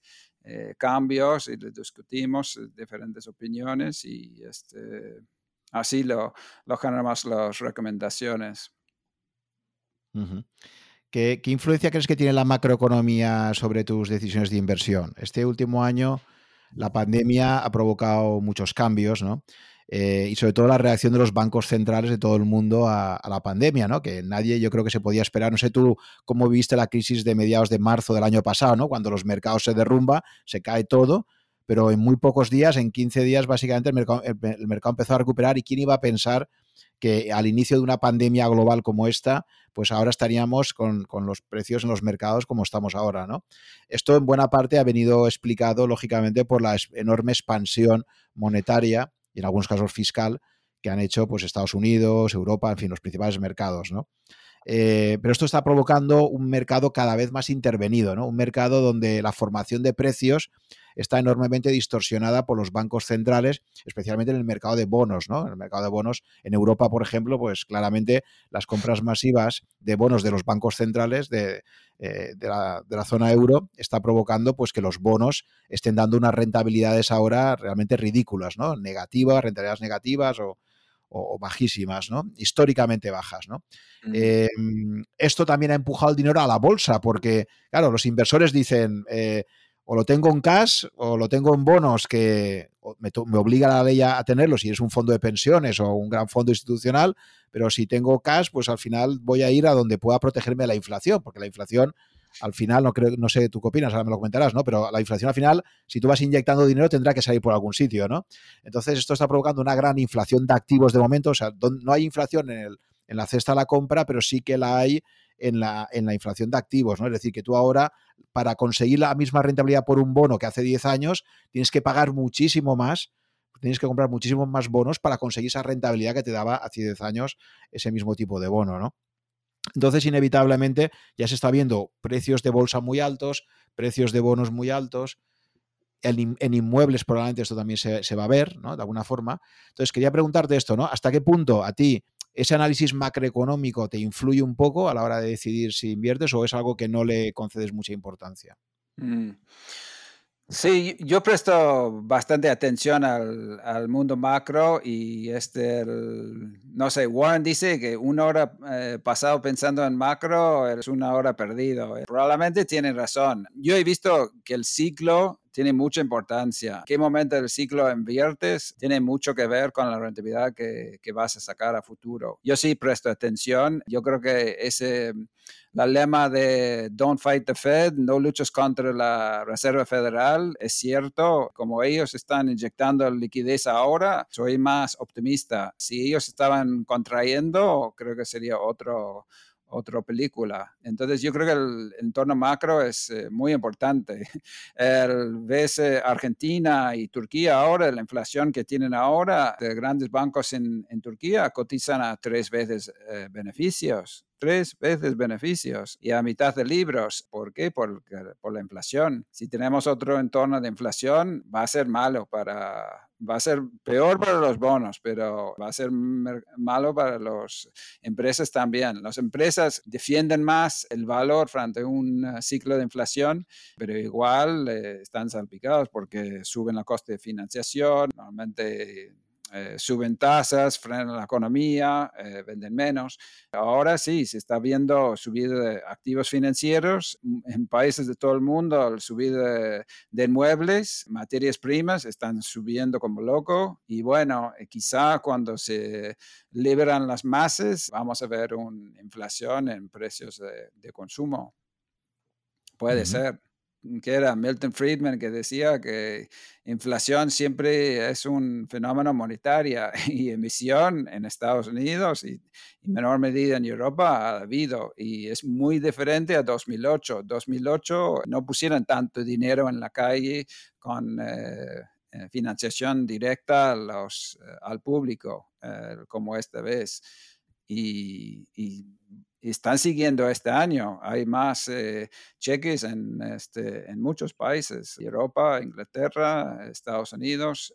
eh, cambios y discutimos eh, diferentes opiniones y este, así lo, lo generamos las recomendaciones. ¿Qué, ¿Qué, influencia crees que tiene la macroeconomía sobre tus decisiones de inversión? Este último año la pandemia ha provocado muchos cambios, ¿no? Eh, y sobre todo la reacción de los bancos centrales de todo el mundo a, la pandemia, ¿no? Que nadie yo creo que se podía esperar. No sé tú cómo viste la crisis de mediados de marzo del año pasado, ¿no? Cuando los mercados se derrumba, se cae todo, pero en muy pocos días, en 15 días básicamente el mercado, empezó a recuperar y quién iba a pensar que al inicio de una pandemia global como esta, pues ahora estaríamos con, con, los precios en los mercados como estamos ahora, ¿no? Esto en buena parte ha venido explicado, lógicamente, por la enorme expansión monetaria y en algunos casos fiscal que han hecho pues Estados Unidos, Europa, en fin, los principales mercados, ¿no? Eh, pero esto está provocando un mercado cada vez más intervenido, ¿no? Un mercado donde la formación de precios está enormemente distorsionada por los bancos centrales, especialmente en el mercado de bonos, ¿no? En el mercado de bonos en Europa, por ejemplo, pues claramente las compras masivas de bonos de los bancos centrales de, eh, la, zona euro está provocando pues que los bonos estén dando unas rentabilidades ahora realmente ridículas, ¿no? Negativas, rentabilidades negativas o, bajísimas, ¿no? Históricamente bajas, ¿no? Em, esto también ha empujado el dinero a la bolsa, porque, claro, los inversores dicen, eh, o lo tengo en cash o lo tengo en bonos que me, obliga la ley a, tenerlo si es un fondo de pensiones o un gran fondo institucional, pero si tengo cash, pues al final voy a ir a donde pueda protegerme de la inflación, porque la inflación al final, no, creo, no sé tú qué opinas, ahora me lo comentarás, ¿no? Pero la inflación al final, si tú vas inyectando dinero, tendrá que salir por algún sitio, ¿no? Entonces, esto está provocando una gran inflación de activos de momento, o sea, no hay inflación en, el, en la cesta de la compra, pero sí que la hay en la, en la inflación de activos, ¿no? Es decir, que tú ahora, para conseguir la misma rentabilidad por un bono que hace 10 años, tienes que pagar muchísimo más, tienes que comprar muchísimos más bonos para conseguir esa rentabilidad que te daba hace 10 años ese mismo tipo de bono, ¿no? Entonces, inevitablemente, ya se está viendo precios de bolsa muy altos, precios de bonos muy altos, en, inmuebles probablemente esto también se, va a ver, ¿no? De alguna forma. Entonces, quería preguntarte esto, ¿no? ¿Hasta qué punto a ti ese análisis macroeconómico te influye un poco a la hora de decidir si inviertes o es algo que no le concedes mucha importancia? Mm. Sí, yo presto bastante atención al, mundo macro y este, no sé, Warren dice que una hora eh, pasado pensando en macro es una hora perdido. Probablemente tiene razón. Yo he visto que el ciclo tiene mucha importancia. ¿Qué momento del ciclo inviertes? Tiene mucho que ver con la rentabilidad que, que vas a sacar a futuro. Yo sí presto atención. Yo creo que ese la lema de Don't fight the Fed, no luches contra la Reserva Federal, es cierto, como ellos están inyectando liquidez ahora, soy más optimista. Si ellos estaban contrayendo, creo que sería otro, otra película. Entonces yo creo que el entorno macro es eh, muy importante. El, ves Argentina y Turquía ahora, la inflación que tienen ahora, de grandes bancos en, en Turquía cotizan a tres veces eh, beneficios tres veces beneficios y a mitad de libros. ¿Por qué? Por, por la inflación. Si tenemos otro entorno de inflación, va a ser malo para, va a ser peor para los bonos, pero va a ser malo para las empresas también. Las empresas defienden más el valor frente a un eh, ciclo de inflación, pero igual eh, están salpicados porque suben la coste de financiación, normalmente eh, suben tasas, frenan la economía, eh, venden menos. Ahora sí, se está viendo subida de activos financieros en países de todo el mundo, subida de, inmuebles, materias primas están subiendo como loco y bueno, eh, quizá cuando se liberan las masas vamos a ver una inflación en precios de, consumo. Puede ser que era Milton Friedman, que decía que inflación siempre es un fenómeno monetario y emisión en Estados Unidos y en menor medida en Europa ha habido y es muy diferente a 2008. 2008 no pusieron tanto dinero en la calle con eh, eh, financiación directa a los, eh, al público como esta vez. y están siguiendo este año. Hay más eh, cheques en, este, en muchos países, Europa, Inglaterra, Estados Unidos.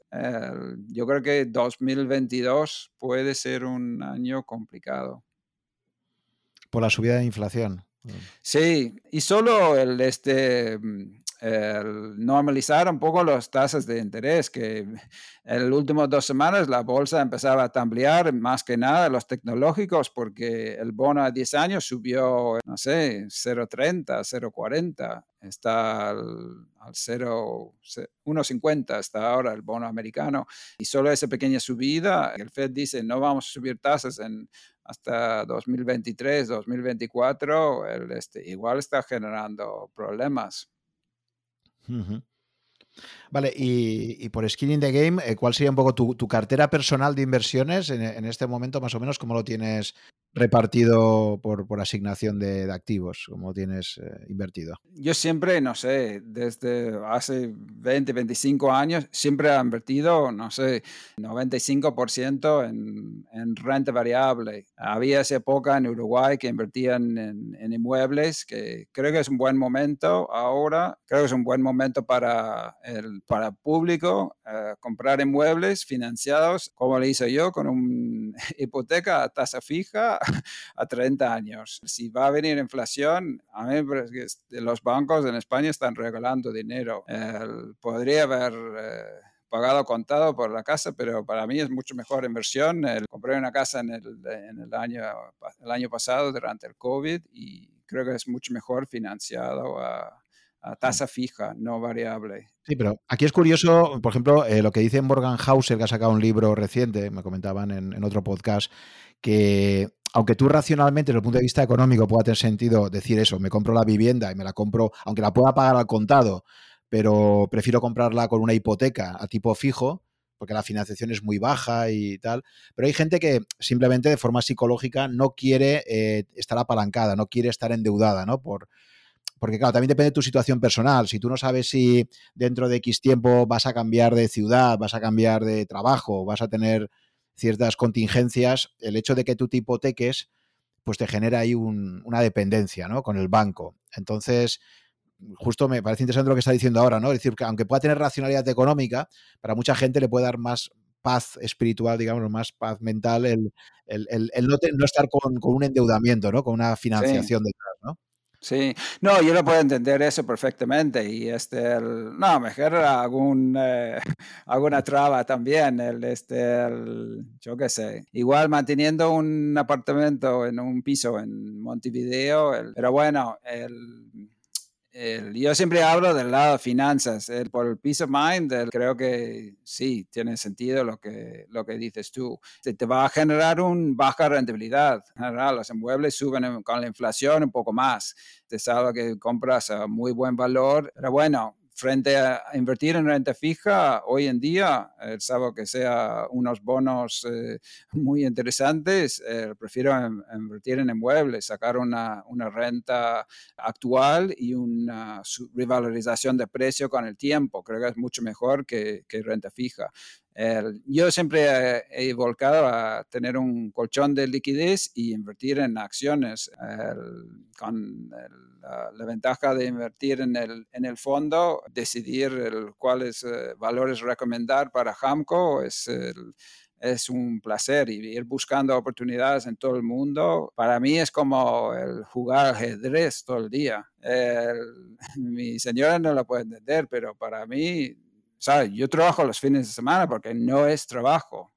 yo creo que 2022 puede ser un año complicado. Por la subida de inflación. Sí, y solo el, este, normalizar un poco las tasas de interés, que en las últimas dos semanas la bolsa empezaba a tambalear más que nada los tecnológicos porque el bono a 10 años subió, no sé, 0,30, 0,40, está al, al 1,50 está ahora el bono americano y solo esa pequeña subida, el Fed dice no vamos a subir tasas en hasta 2023, 2024, el, este, igual está generando problemas. Mm-hmm. Vale, y, por Skin the Game, eh, ¿cuál sería un poco tu, cartera personal de inversiones en, en, este momento, más o menos? ¿Cómo lo tienes repartido por, asignación de, activos, como tienes eh, invertido? Yo siempre, no sé, desde hace 20, 25 años, siempre he invertido, no sé, 95% en, en renta variable. Había esa época en Uruguay que invertían en, en, inmuebles, que creo que es un buen momento ahora, creo que es un buen momento para el para público eh, comprar inmuebles financiados, como le hice yo, con una hipoteca a tasa fija a 30 años. Si va a venir inflación, a mí los bancos en España están regalando dinero. podría haber... Eh, pagado contado por la casa, pero para mí es mucho mejor inversión. compré una casa en, el, en el, año, el año pasado durante el COVID y creo que es mucho mejor financiado a tasa fija, no variable. Sí, pero aquí es curioso, por ejemplo, eh, lo que dice Morgan Hauser, que ha sacado un libro reciente, me comentaban en, otro podcast, que aunque tú racionalmente, desde el punto de vista económico, pueda tener sentido decir eso, me compro la vivienda y me la compro, aunque la pueda pagar al contado, pero prefiero comprarla con una hipoteca a tipo fijo, porque la financiación es muy baja y tal. Pero hay gente que simplemente de forma psicológica no quiere eh, estar apalancada, no quiere estar endeudada, ¿no? Por, porque claro, también depende de tu situación personal. Si tú no sabes si dentro de X tiempo vas a cambiar de ciudad, vas a cambiar de trabajo, vas a tener ciertas contingencias, el hecho de que tú te hipoteques, pues te genera ahí una dependencia, ¿no? Con el banco. Entonces, justo me parece interesante lo que está diciendo ahora, ¿no? Es decir, que aunque pueda tener racionalidad económica, para mucha gente le puede dar más paz espiritual, digamos, más paz mental el, no, estar con, un endeudamiento, ¿no? Con una financiación detrás, ¿no? Sí, no, yo lo puedo entender eso perfectamente y este, no, mejor algún, eh, alguna traba también, el, este, yo qué sé, igual manteniendo un apartamento en un piso en Montevideo, pero bueno, el yo siempre hablo del lado de finanzas. El, por el peace of mind, creo que sí, tiene sentido lo que, lo que dices tú. Te, va a generar una baja rentabilidad. En general, los inmuebles suben con la inflación un poco más. Te sabe que compras a muy buen valor. Pero bueno, frente a invertir en renta fija, hoy en día, eh, salvo que sea unos bonos eh, muy interesantes, eh, prefiero invertir en inmuebles, sacar una, una, renta actual y una revalorización de precio con el tiempo. Creo que es mucho mejor que, que renta fija yo siempre he, volcado a tener un colchón de liquidez y invertir en acciones. con la, ventaja de invertir en el, en el fondo, decidir cuáles eh, valores recomendar para Hamco es es un placer ir buscando oportunidades en todo el mundo. Para mí es como el jugar ajedrez todo el día. mi señora no lo puede entender, pero para mí yo trabajo los fines de semana porque no es trabajo.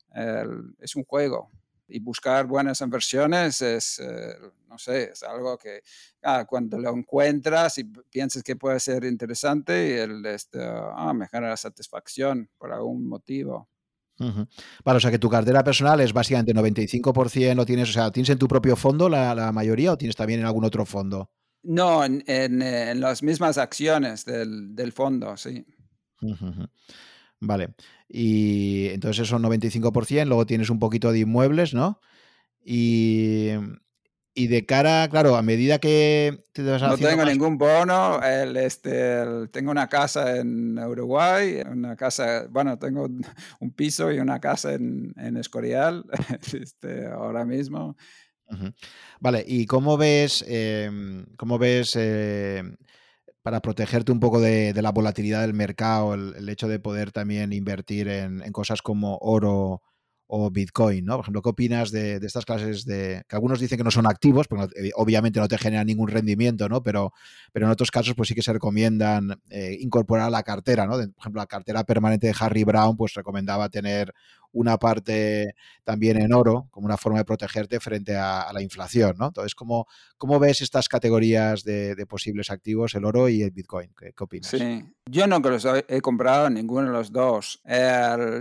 es un juego y buscar buenas inversiones es, eh, no sé, es algo que ah, cuando lo encuentras y piensas que puede ser interesante, el, este, ah, me genera satisfacción por algún motivo. Vale, o sea que tu cartera personal es básicamente 95% lo tienes, o sea, ¿tienes en tu propio fondo la, mayoría o tienes también en algún otro fondo? No, en, en, las mismas acciones del, del fondo, sí. Vale. Y entonces eso 95%, luego tienes un poquito de inmuebles, ¿no? Y, y de cara, claro, a medida que te vas No tengo ningún bono, el, este, tengo una casa en Uruguay, una casa, bueno, tengo un piso y una casa en, en Escorial este, ahora mismo. Vale, ¿y cómo ves, em, cómo ves eh, para protegerte un poco de, la volatilidad del mercado, el, hecho de poder también invertir en, cosas como oro o Bitcoin, ¿no? Por ejemplo, ¿qué opinas de, estas clases de que algunos dicen que no son activos, porque obviamente no te generan ningún rendimiento, ¿no? Pero, pero en otros casos, pues sí que se recomiendan eh, incorporar a la cartera, ¿no? por ejemplo, la cartera permanente de Harry Brown, pues recomendaba tener una parte también en oro como una forma de protegerte frente a, la inflación, ¿no? Entonces, ¿cómo, cómo ves estas categorías de, posibles activos, el oro y el Bitcoin? ¿Qué, opinas? Sí, yo no los he comprado ninguno de los dos.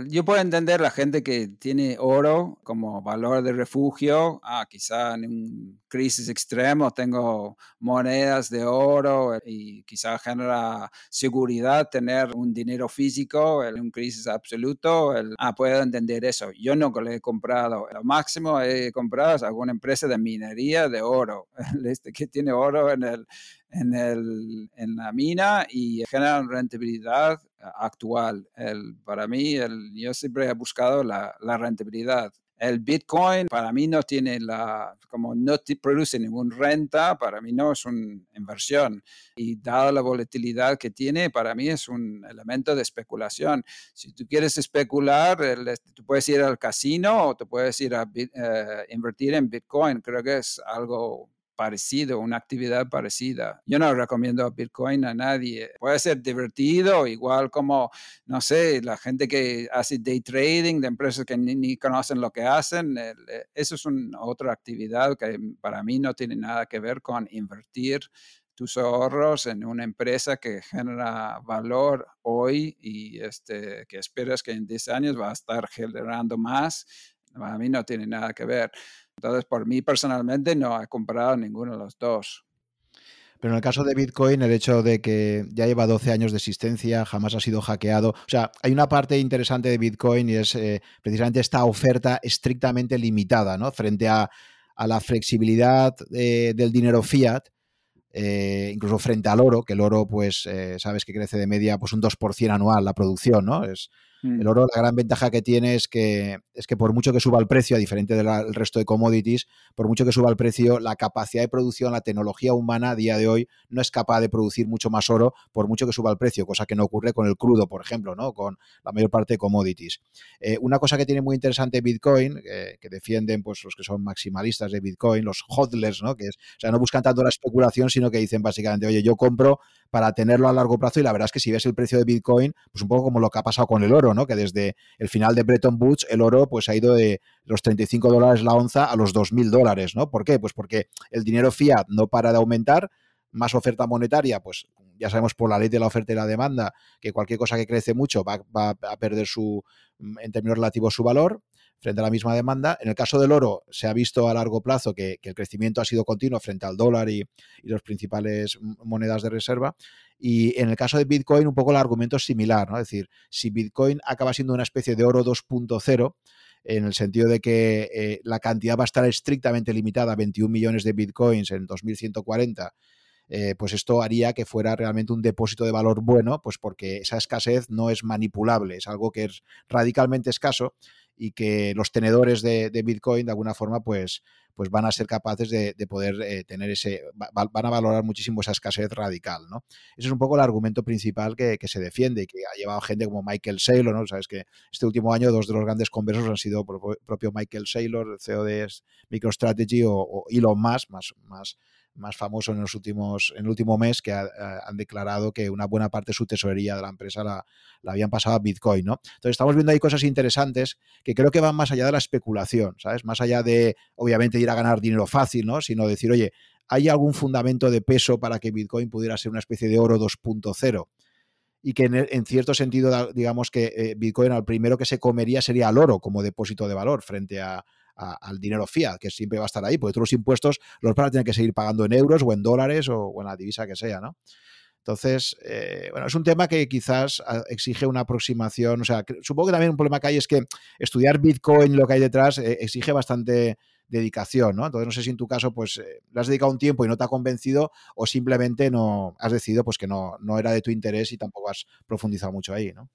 yo puedo entender la gente que tiene oro como valor de refugio, ah, quizá en un crisis extremo tengo monedas de oro y quizá genera seguridad tener un dinero físico en un crisis absoluto. ah, puedo entender eso. Yo no lo he comprado. Lo máximo he comprado es alguna empresa de minería de oro, este que tiene oro en, el, en, el, en la mina y genera rentabilidad actual. El, para mí, el, yo siempre he buscado la, la rentabilidad. El Bitcoin para mí no tiene la, como no produce ninguna renta, para mí no es una inversión. Y dada la volatilidad que tiene, para mí es un elemento de especulación. Si tú quieres especular, este, tú puedes ir al casino o te puedes ir a eh, invertir en Bitcoin. Creo que es algo parecido, una actividad parecida. Yo no recomiendo Bitcoin a nadie. Puede ser divertido, igual como, no sé, la gente que hace day trading de empresas que ni, conocen lo que hacen. Eh, eso es una otra actividad que para mí no tiene nada que ver con invertir tus ahorros en una empresa que genera valor hoy y este, que esperas que en 10 años va a estar generando más. Para mí no tiene nada que ver. Entonces, por mí personalmente no he comprado ninguno de los dos. Pero en el caso de Bitcoin, el hecho de que ya lleva 12 años de existencia, jamás ha sido hackeado. O sea, hay una parte interesante de Bitcoin y es eh, precisamente esta oferta estrictamente limitada, ¿no? Frente a, la flexibilidad eh, del dinero fiat, eh, incluso frente al oro, que el oro, pues, sabes que crece de media pues un 2% anual la producción, ¿no? Es, el mm. oro, la gran ventaja que tiene es que, es que por mucho que suba el precio, a diferente del resto de commodities, por mucho que suba el precio, la capacidad de producción, la tecnología humana a día de hoy no es capaz de producir mucho más oro por mucho que suba el precio, cosa que no ocurre con el crudo, por ejemplo, ¿no? con la mayor parte de commodities. Eh, una cosa que tiene muy interesante Bitcoin, eh, que defienden pues, los que son maximalistas de Bitcoin, los hodlers, ¿no? que es, o sea, no buscan tanto la especulación, sino que dicen básicamente, oye, yo compro para tenerlo a largo plazo y la verdad es que si ves el precio de Bitcoin, pues un poco como lo que ha pasado con el oro, ¿no? Que desde el final de Bretton Woods el oro pues ha ido de los 35 dólares la onza a los 2.000 dólares, ¿no? ¿Por qué? Pues porque el dinero fiat no para de aumentar, más oferta monetaria, pues ya sabemos por la ley de la oferta y la demanda que cualquier cosa que crece mucho va, va a perder su, en términos relativos su valor frente a la misma demanda. En el caso del oro, se ha visto a largo plazo que, el crecimiento ha sido continuo frente al dólar y, y las principales monedas de reserva. Y en el caso de Bitcoin, un poco el argumento es similar, ¿no? Es decir, si Bitcoin acaba siendo una especie de oro 2.0, en el sentido de que eh, la cantidad va a estar estrictamente limitada a 21 millones de bitcoins en 2140, eh, pues esto haría que fuera realmente un depósito de valor bueno, pues porque esa escasez no es manipulable, es algo que es radicalmente escaso y que los tenedores de, Bitcoin de alguna forma pues, pues van a ser capaces de, poder eh, tener ese, van a valorar muchísimo esa escasez radical, ¿no? Ese es un poco el argumento principal que, se defiende y que ha llevado gente como Michael Saylor, ¿no? Sabes que este último año dos de los grandes conversos han sido propio Michael Saylor, CEO de MicroStrategy o, o Elon Musk, más, más más famosos en los últimos, en el último mes que han declarado que una buena parte de su tesorería de la empresa la, habían pasado a Bitcoin, ¿no? Entonces estamos viendo ahí cosas interesantes que creo que van más allá de la especulación, ¿sabes? Más allá de, obviamente, ir a ganar dinero fácil, ¿no? Sino decir, oye, ¿hay algún fundamento de peso para que Bitcoin pudiera ser una especie de oro 2.0? y que en, cierto sentido, digamos que eh, Bitcoin al primero que se comería sería al oro como depósito de valor frente a, al dinero fiat, que siempre va a estar ahí, porque todos los impuestos los van a tener que seguir pagando en euros o en dólares o, en la divisa que sea, ¿no? Entonces, eh, bueno, es un tema que quizás ah, exige una aproximación, o sea, supongo que también un problema que hay es que estudiar Bitcoin, lo que hay detrás, eh, exige bastante dedicación, ¿no? Entonces no sé si en tu caso pues eh, le has dedicado un tiempo y no te ha convencido o simplemente no has decidido pues que no, no era de tu interés y tampoco has profundizado mucho ahí, ¿no?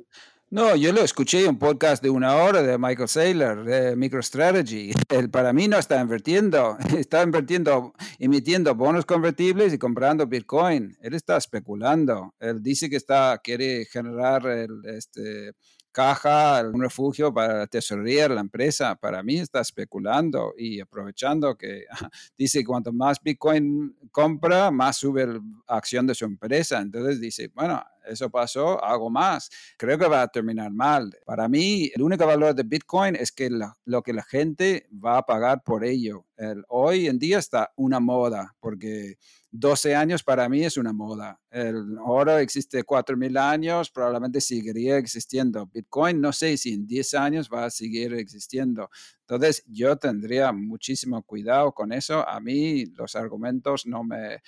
No, yo lo escuché un podcast de una hora de Michael Saylor, de MicroStrategy. Él para mí no está invirtiendo, está invirtiendo, emitiendo bonos convertibles y comprando Bitcoin. Él está especulando. Él dice que está, quiere generar el, este, caja, un refugio para tesorería de la empresa. Para mí está especulando y aprovechando que dice cuanto más Bitcoin compra, más sube la acción de su empresa. Entonces dice, bueno, eso pasó, hago más. Creo que va a terminar mal. Para mí, el único valor de Bitcoin es que lo que la gente va a pagar por ello. hoy en día está una moda, porque 12 años para mí es una moda. El oro existe 4.000 años, probablemente seguiría existiendo. Bitcoin, no sé si en 10 años va a seguir existiendo. Entonces, yo tendría muchísimo cuidado con eso. A mí los argumentos no me,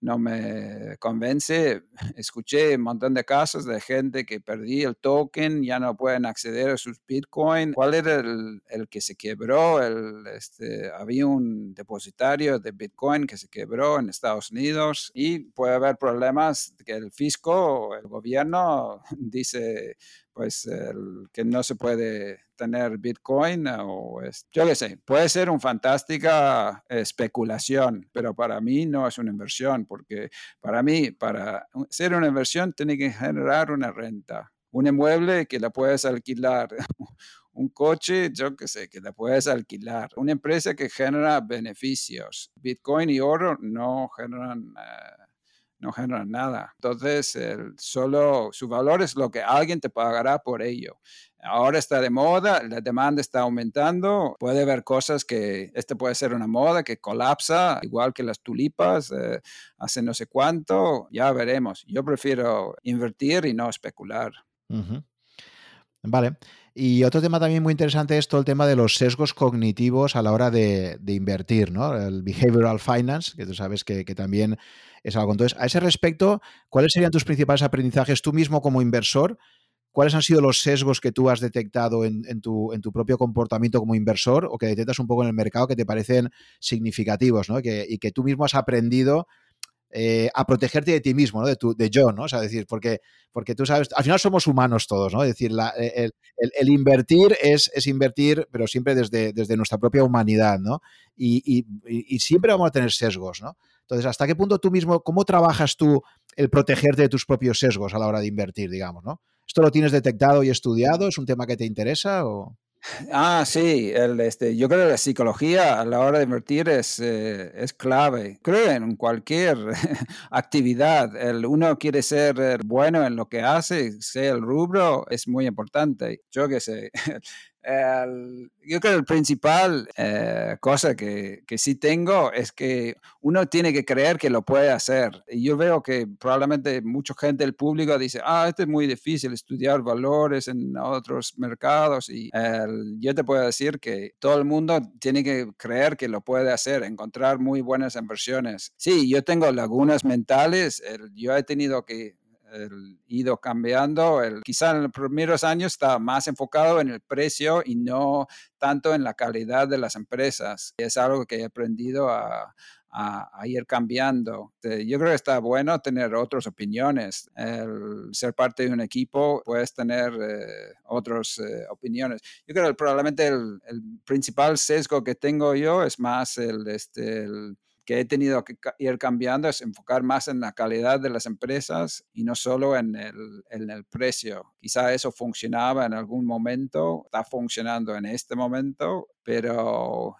no me convence. Escuché un montón de casos de gente que perdí el token, ya no pueden acceder a sus Bitcoin. ¿Cuál era el, que se quebró? El, este, había un depositario de Bitcoin que se quebró en Estados Unidos y puede haber problemas que el fisco, el gobierno dice pues el, que no se puede tener Bitcoin o es, yo qué sé, puede ser una fantástica especulación, pero para mí no es una inversión, porque para mí, para ser una inversión, tiene que generar una renta. Un inmueble que la puedes alquilar, un coche, yo qué sé, que la puedes alquilar. Una empresa que genera beneficios. Bitcoin y oro no generan... Eh, no generan nada. Entonces, solo su valor es lo que alguien te pagará por ello. Ahora está de moda, la demanda está aumentando, puede haber cosas que, este puede ser una moda que colapsa, igual que las tulipas, eh, hace no sé cuánto, ya veremos. Yo prefiero invertir y no especular. Vale. Y otro tema también muy interesante es todo el tema de los sesgos cognitivos a la hora de, invertir, ¿no? El behavioral finance, que tú sabes que, también es algo. Entonces, a ese respecto, ¿cuáles serían tus principales aprendizajes tú mismo como inversor? ¿Cuáles han sido los sesgos que tú has detectado en, tu, propio comportamiento como inversor o que detectas un poco en el mercado que te parecen significativos ¿no? y que tú mismo has aprendido eh, a protegerte de ti mismo, ¿no? De, tu, de yo, ¿no? O sea, decir, porque, porque tú sabes, al final somos humanos todos, ¿no? Es decir, eh, el, invertir es, es, invertir, pero siempre desde, desde nuestra propia humanidad, ¿no? Y, y, siempre vamos a tener sesgos, ¿no? Entonces, ¿hasta qué punto tú mismo, cómo trabajas tú el protegerte de tus propios sesgos a la hora de invertir, digamos, ¿no? ¿Esto lo tienes detectado y estudiado? ¿Es un tema que te interesa o...? Ah, sí, el, este, yo creo que la psicología a la hora de invertir es, eh, es clave. Creo en cualquier actividad. El, uno quiere ser eh, bueno en lo que hace, sea el rubro, es muy importante. Yo qué sé, yo creo que la principal eh, cosa que, que, sí tengo es que uno tiene que creer que lo puede hacer. Y yo veo que probablemente mucha gente del público dice, ah, esto es muy difícil estudiar valores en otros mercados. Y yo te puedo decir que todo el mundo tiene que creer que lo puede hacer, encontrar muy buenas inversiones. Sí, yo tengo lagunas mentales. yo he tenido que el, ido cambiando. El, quizá en los primeros años está más enfocado en el precio y no tanto en la calidad de las empresas. Es algo que he aprendido a, a, ir cambiando. Yo creo que está bueno tener otras opiniones. El ser parte de un equipo, puedes tener eh, otras eh, opiniones. Yo creo que probablemente el, el, principal sesgo que tengo yo es más el, este, el que he tenido que ir cambiando es enfocar más en la calidad de las empresas y no solo en el, en el precio. Quizá eso funcionaba en algún momento, está funcionando en este momento, pero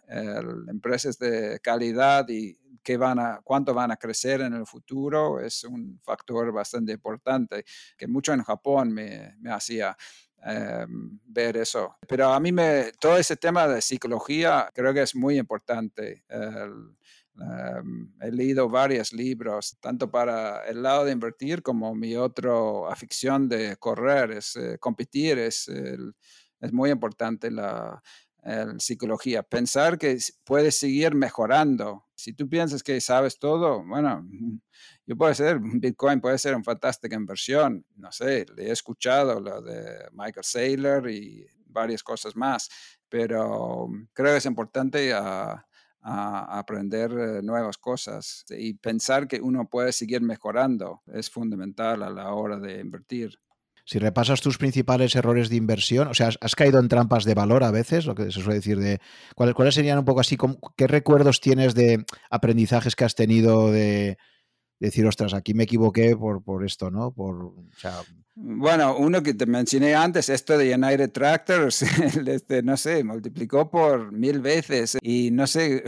empresas de calidad y qué van a, cuánto van a crecer en el futuro es un factor bastante importante que mucho en Japón me, me hacía em, ver eso. Pero a mí me, todo ese tema de psicología creo que es muy importante. Em, he leído varios libros, tanto para el lado de invertir como mi otra afición de correr, es eh, competir, es, es muy importante la, psicología. Pensar que puedes seguir mejorando. Si tú piensas que sabes todo, bueno, yo puedo ser, Bitcoin puede ser una fantástica inversión. No sé, le he escuchado lo de Michael Saylor y varias cosas más, pero creo que es importante a, a aprender eh, nuevas cosas y pensar que uno puede seguir mejorando es fundamental a la hora de invertir. Si repasas tus principales errores de inversión, o sea, has, caído en trampas de valor a veces, lo que se suele decir de cuáles, cuáles serían un poco así, qué recuerdos tienes de aprendizajes que has tenido de, decir, ostras, aquí me equivoqué por, por esto, ¿no? Por, bueno, uno que te mencioné antes, esto de United Tractors, este, no sé, multiplicó por mil veces y no sé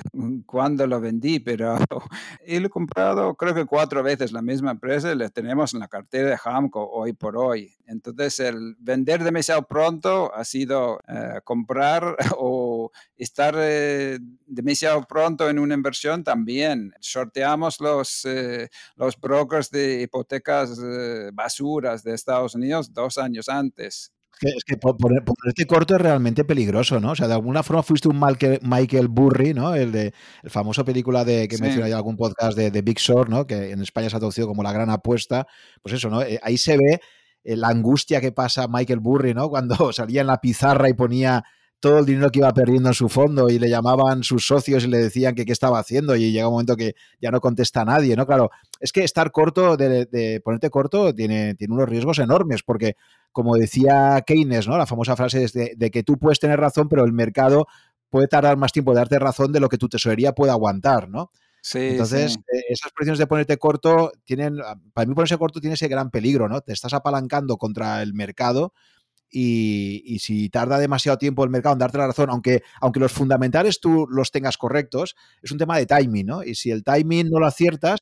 cuándo lo vendí, pero he comprado creo que cuatro veces la misma empresa y la tenemos en la cartera de Hamco hoy por hoy. Entonces, el vender demasiado pronto ha sido eh, comprar o estar eh, demasiado pronto en una inversión también. Sorteamos los, eh, los brokers de hipotecas basuras de Estados Unidos dos años antes. Es que ponerte corto es realmente peligroso, ¿no? O sea, de alguna forma fuiste un Michael Burry, ¿no? El de el famoso película de que sí. menciona ya algún podcast de, Big Short, ¿no? Que en España se ha traducido como la gran apuesta. Pues eso, ¿no? Eh, ahí se ve eh, la angustia que pasa Michael Burry, ¿no? Cuando salía en la pizarra y ponía todo el dinero que iba perdiendo en su fondo y le llamaban sus socios y le decían que qué estaba haciendo y llega un momento que ya no contesta a nadie, ¿no? Claro, es que estar corto, de, ponerte corto, tiene, tiene unos riesgos enormes porque, como decía Keynes, ¿no? La famosa frase es de, que tú puedes tener razón, pero el mercado puede tardar más tiempo de darte razón de lo que tu tesorería puede aguantar, ¿no? Sí, Entonces, eh, esas posiciones de ponerte corto tienen, para mí ponerse corto tiene ese gran peligro, ¿no? Te estás apalancando contra el mercado y, si tarda demasiado tiempo el mercado en darte la razón, aunque, aunque los fundamentales tú los tengas correctos, es un tema de timing, ¿no? Y si el timing no lo aciertas,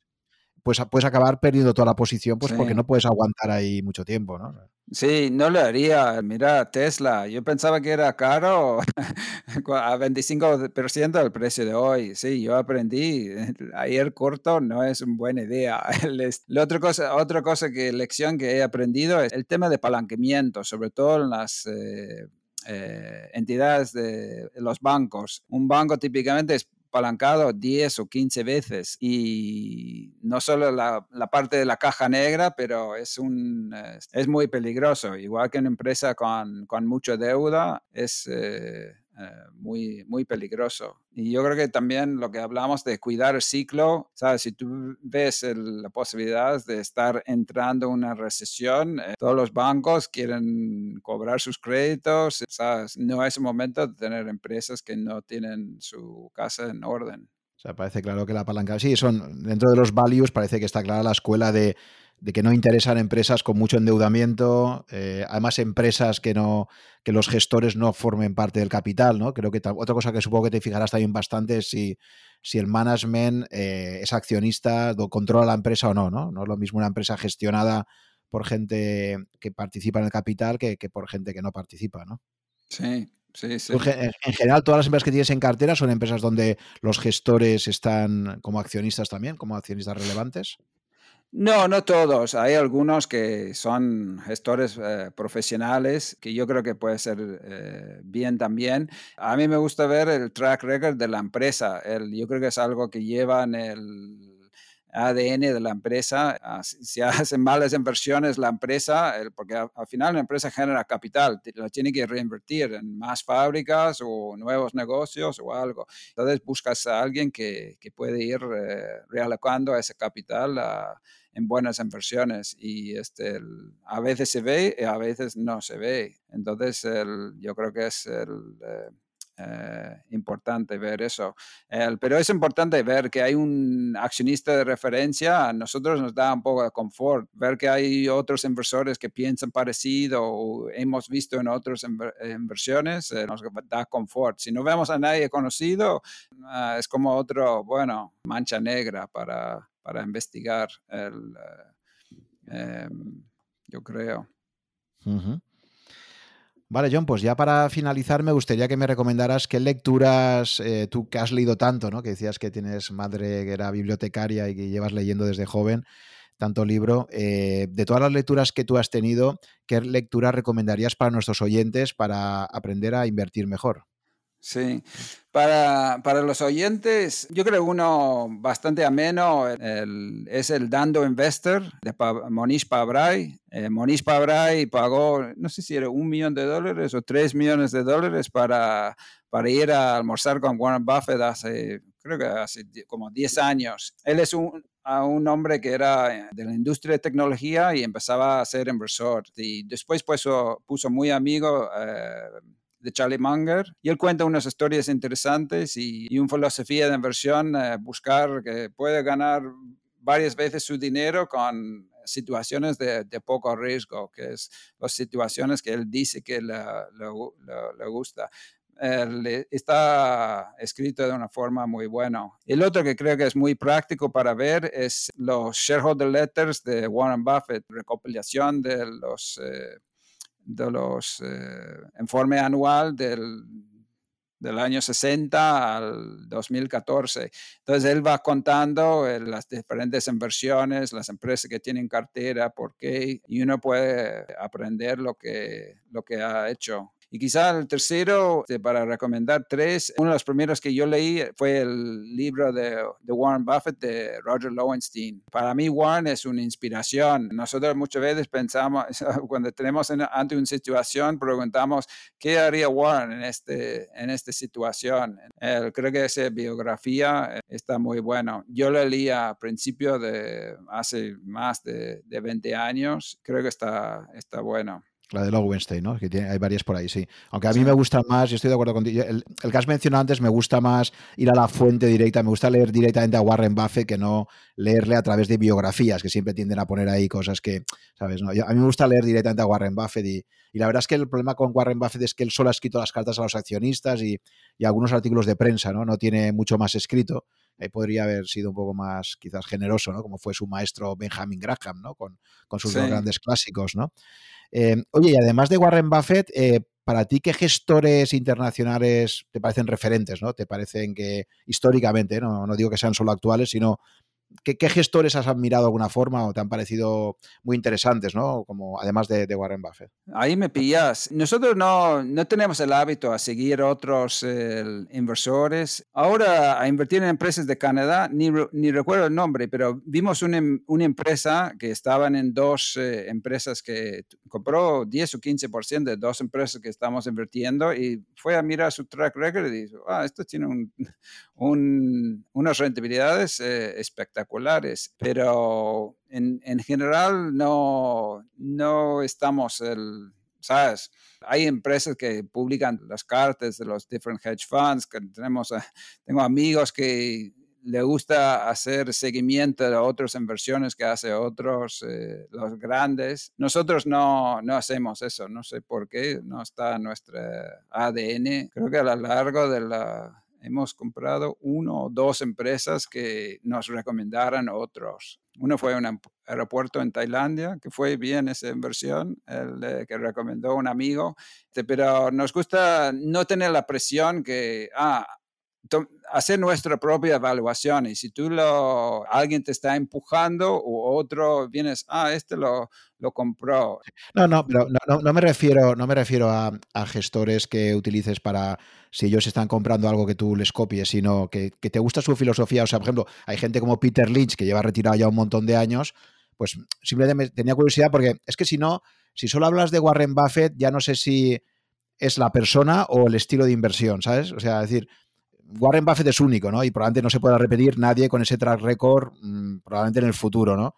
pues puedes acabar perdiendo toda la posición, pues porque no puedes aguantar ahí mucho tiempo, ¿no? Sí, no lo haría. Mira, Tesla, yo pensaba que era caro a 25% del precio de hoy. Sí, yo aprendí. Ayer corto no es una buena idea. La otra cosa, otra cosa que lección que he aprendido es el tema de palanquamiento, sobre todo en las eh, eh, entidades de los bancos. Un banco típicamente es apalancado 10 o 15 veces y no solo la, la, parte de la caja negra, pero es, un, es muy peligroso. Igual que una empresa con, con mucha deuda, es... Eh, eh, muy, muy peligroso. Y yo creo que también lo que hablamos de cuidar el ciclo, ¿sabes? Si tú ves la posibilidad de estar entrando en una recesión, eh, todos los bancos quieren cobrar sus créditos, ¿sabes? No es el momento de tener empresas que no tienen su casa en orden. O sea, parece claro que la palanca, sí, son dentro de los values, parece que está clara la escuela de de que no interesan empresas con mucho endeudamiento, eh, además empresas que no que los gestores no formen parte del capital, ¿no? Creo que otra cosa que supongo que te fijarás también bastante es si, si el management eh, es accionista, controla la empresa o no, no, no es lo mismo una empresa gestionada por gente que participa en el capital que, por gente que no participa, ¿no? Sí, Sí, sí. En general, todas las empresas que tienes en cartera son empresas donde los gestores están como accionistas también, como accionistas relevantes. No, no todos. Hay algunos que son gestores eh, profesionales que yo creo que puede ser eh, bien también. A mí me gusta ver el track record de la empresa. El, yo creo que es algo que llevan el ADN de la empresa. Ah, si hacen malas inversiones la empresa, porque al final la empresa genera capital, lo tiene que reinvertir en más fábricas o nuevos negocios o algo. Entonces buscas a alguien que, que puede ir eh, realocando ese capital en buenas inversiones y este, a veces se ve y a veces no se ve. Entonces yo creo que es el... Eh, eh, importante ver eso. pero es importante ver que hay un accionista de referencia. A nosotros nos da un poco de confort. Ver que hay otros inversores que piensan parecido o hemos visto en otras inversiones eh, nos da confort. Si no vemos a nadie conocido, ah, es como otro, bueno, mancha negra para, para investigar. El, em, yo creo. Vale, John, pues ya para finalizar me gustaría que me recomendaras qué lecturas, eh, tú que has leído tanto, ¿no? Que decías que tienes madre que era bibliotecaria y que llevas leyendo desde joven tanto libro. Eh, de todas las lecturas que tú has tenido, ¿qué lecturas recomendarías para nuestros oyentes para aprender a invertir mejor? Sí, para, para, los oyentes, yo creo uno bastante ameno es el Dando Investor de Monish Pabrai. Eh, Monish Pabrai pagó, no sé si era un millón de dólares o tres millones de dólares para, para ir a almorzar con Warren Buffett hace, creo que hace como 10 años. Él es un, un hombre que era de la industria de tecnología y empezaba a ser inversor. Y después puso, puso muy amigo. Eh, Charlie Munger. Y él cuenta unas historias interesantes y, y una filosofía de inversión, eh, buscar que puede ganar varias veces su dinero con situaciones de, poco riesgo, que es las situaciones que él dice que le, gusta. está escrito de una forma muy buena. El otro que creo que es muy práctico para ver es los shareholder letters de Warren Buffett, recopilación de los eh, de los eh, informe anual del, del, año 60 al 2014. Entonces él va contando eh, las diferentes inversiones, las empresas que tienen cartera, por qué, y uno puede aprender lo que, lo que ha hecho. Y quizá el tercero, este, para recomendar tres, uno de los primeros que yo leí fue el libro de, de, Warren Buffett de Roger Lowenstein. Para mí Warren es una inspiración. Nosotros muchas veces pensamos, cuando tenemos ante una situación, preguntamos, ¿qué haría Warren en, este, en esta situación? creo que esa biografía está muy bueno. Yo la leí a principio de hace más de, de 20 años. Creo que está, está bueno. La de Lowenstein, ¿no? Que tiene, hay varias por ahí, sí. Aunque a mí me gusta más, y estoy de acuerdo contigo, el, el, que has mencionado antes, me gusta más ir a la fuente directa, me gusta leer directamente a Warren Buffett que no leerle a través de biografías, que siempre tienden a poner ahí cosas que, ¿sabes? No, a mí me gusta leer directamente a Warren Buffett y, y, la verdad es que el problema con Warren Buffett es que él solo ha escrito las cartas a los accionistas y, y algunos artículos de prensa, ¿no? No tiene mucho más escrito. Eh, podría haber sido un poco más quizás generoso, ¿no? Como fue su maestro Benjamin Graham, ¿no? Con, con sus dos grandes clásicos, ¿no? Eh, oye, y además de Warren Buffett, eh, para ti, ¿qué gestores internacionales te parecen referentes? ¿no? ¿Te parecen que históricamente, no, no digo que sean solo actuales, sino ¿Qué, gestores has admirado de alguna forma o te han parecido muy interesantes, ¿no? Como además de, Warren Buffett. Ahí me pillas. Nosotros no, no tenemos el hábito a seguir otros inversores. Ahora, a invertir en empresas de Canadá, ni, ni recuerdo el nombre, pero vimos una, una empresa que estaban en dos eh, empresas que compró 10 o 15% de dos empresas que estamos invirtiendo y fue a mirar su track record y dijo, ah, esto tiene un, un, unas rentabilidades eh, espectaculares, pero en, en, general no, no estamos el, ¿sabes? Hay empresas que publican las cartas de los different hedge funds, que tenemos, eh, tengo amigos que le gusta hacer seguimiento de otras inversiones que hace otros, eh, los grandes. Nosotros no, no hacemos eso, no sé por qué, no está en nuestro ADN. Creo que a lo largo de la hemos comprado uno o dos empresas que nos recomendaron otros. Uno fue un aeropuerto en Tailandia, que fue bien esa inversión, el que recomendó un amigo, pero nos gusta no tener la presión que, ah, hacer nuestra propia evaluación y si tú lo, alguien te está empujando o otro vienes, ah, este lo, lo compró. No, no, pero no, no, me refiero, no me refiero a, a, gestores que utilices para si ellos están comprando algo que tú les copies, sino que, que, te gusta su filosofía. O sea, por ejemplo, hay gente como Peter Lynch que lleva retirado ya un montón de años, pues simplemente tenía curiosidad porque es que si no, si solo hablas de Warren Buffett, ya no sé si es la persona o el estilo de inversión, ¿sabes? O sea, decir, Warren Buffett es único, ¿no? Y probablemente no se pueda repetir nadie con ese track record, mm, probablemente en el futuro, ¿no?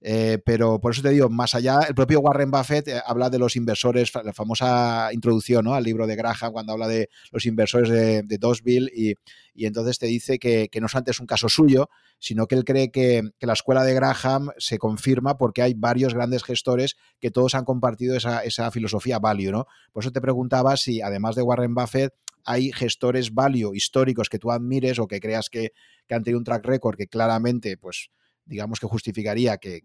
Eh, pero por eso te digo, más allá, el propio Warren Buffett eh, habla de los inversores, la famosa introducción ¿no? al libro de Graham, cuando habla de los inversores de, de Dosville, y, y, entonces te dice que, que, no solamente es un caso suyo, sino que él cree que, que, la escuela de Graham se confirma porque hay varios grandes gestores que todos han compartido esa, esa filosofía value. ¿no? Por eso te preguntaba si, además de Warren Buffett, hay gestores value históricos que tú admires o que creas que, que han tenido un track record que claramente, pues, digamos que justificaría que,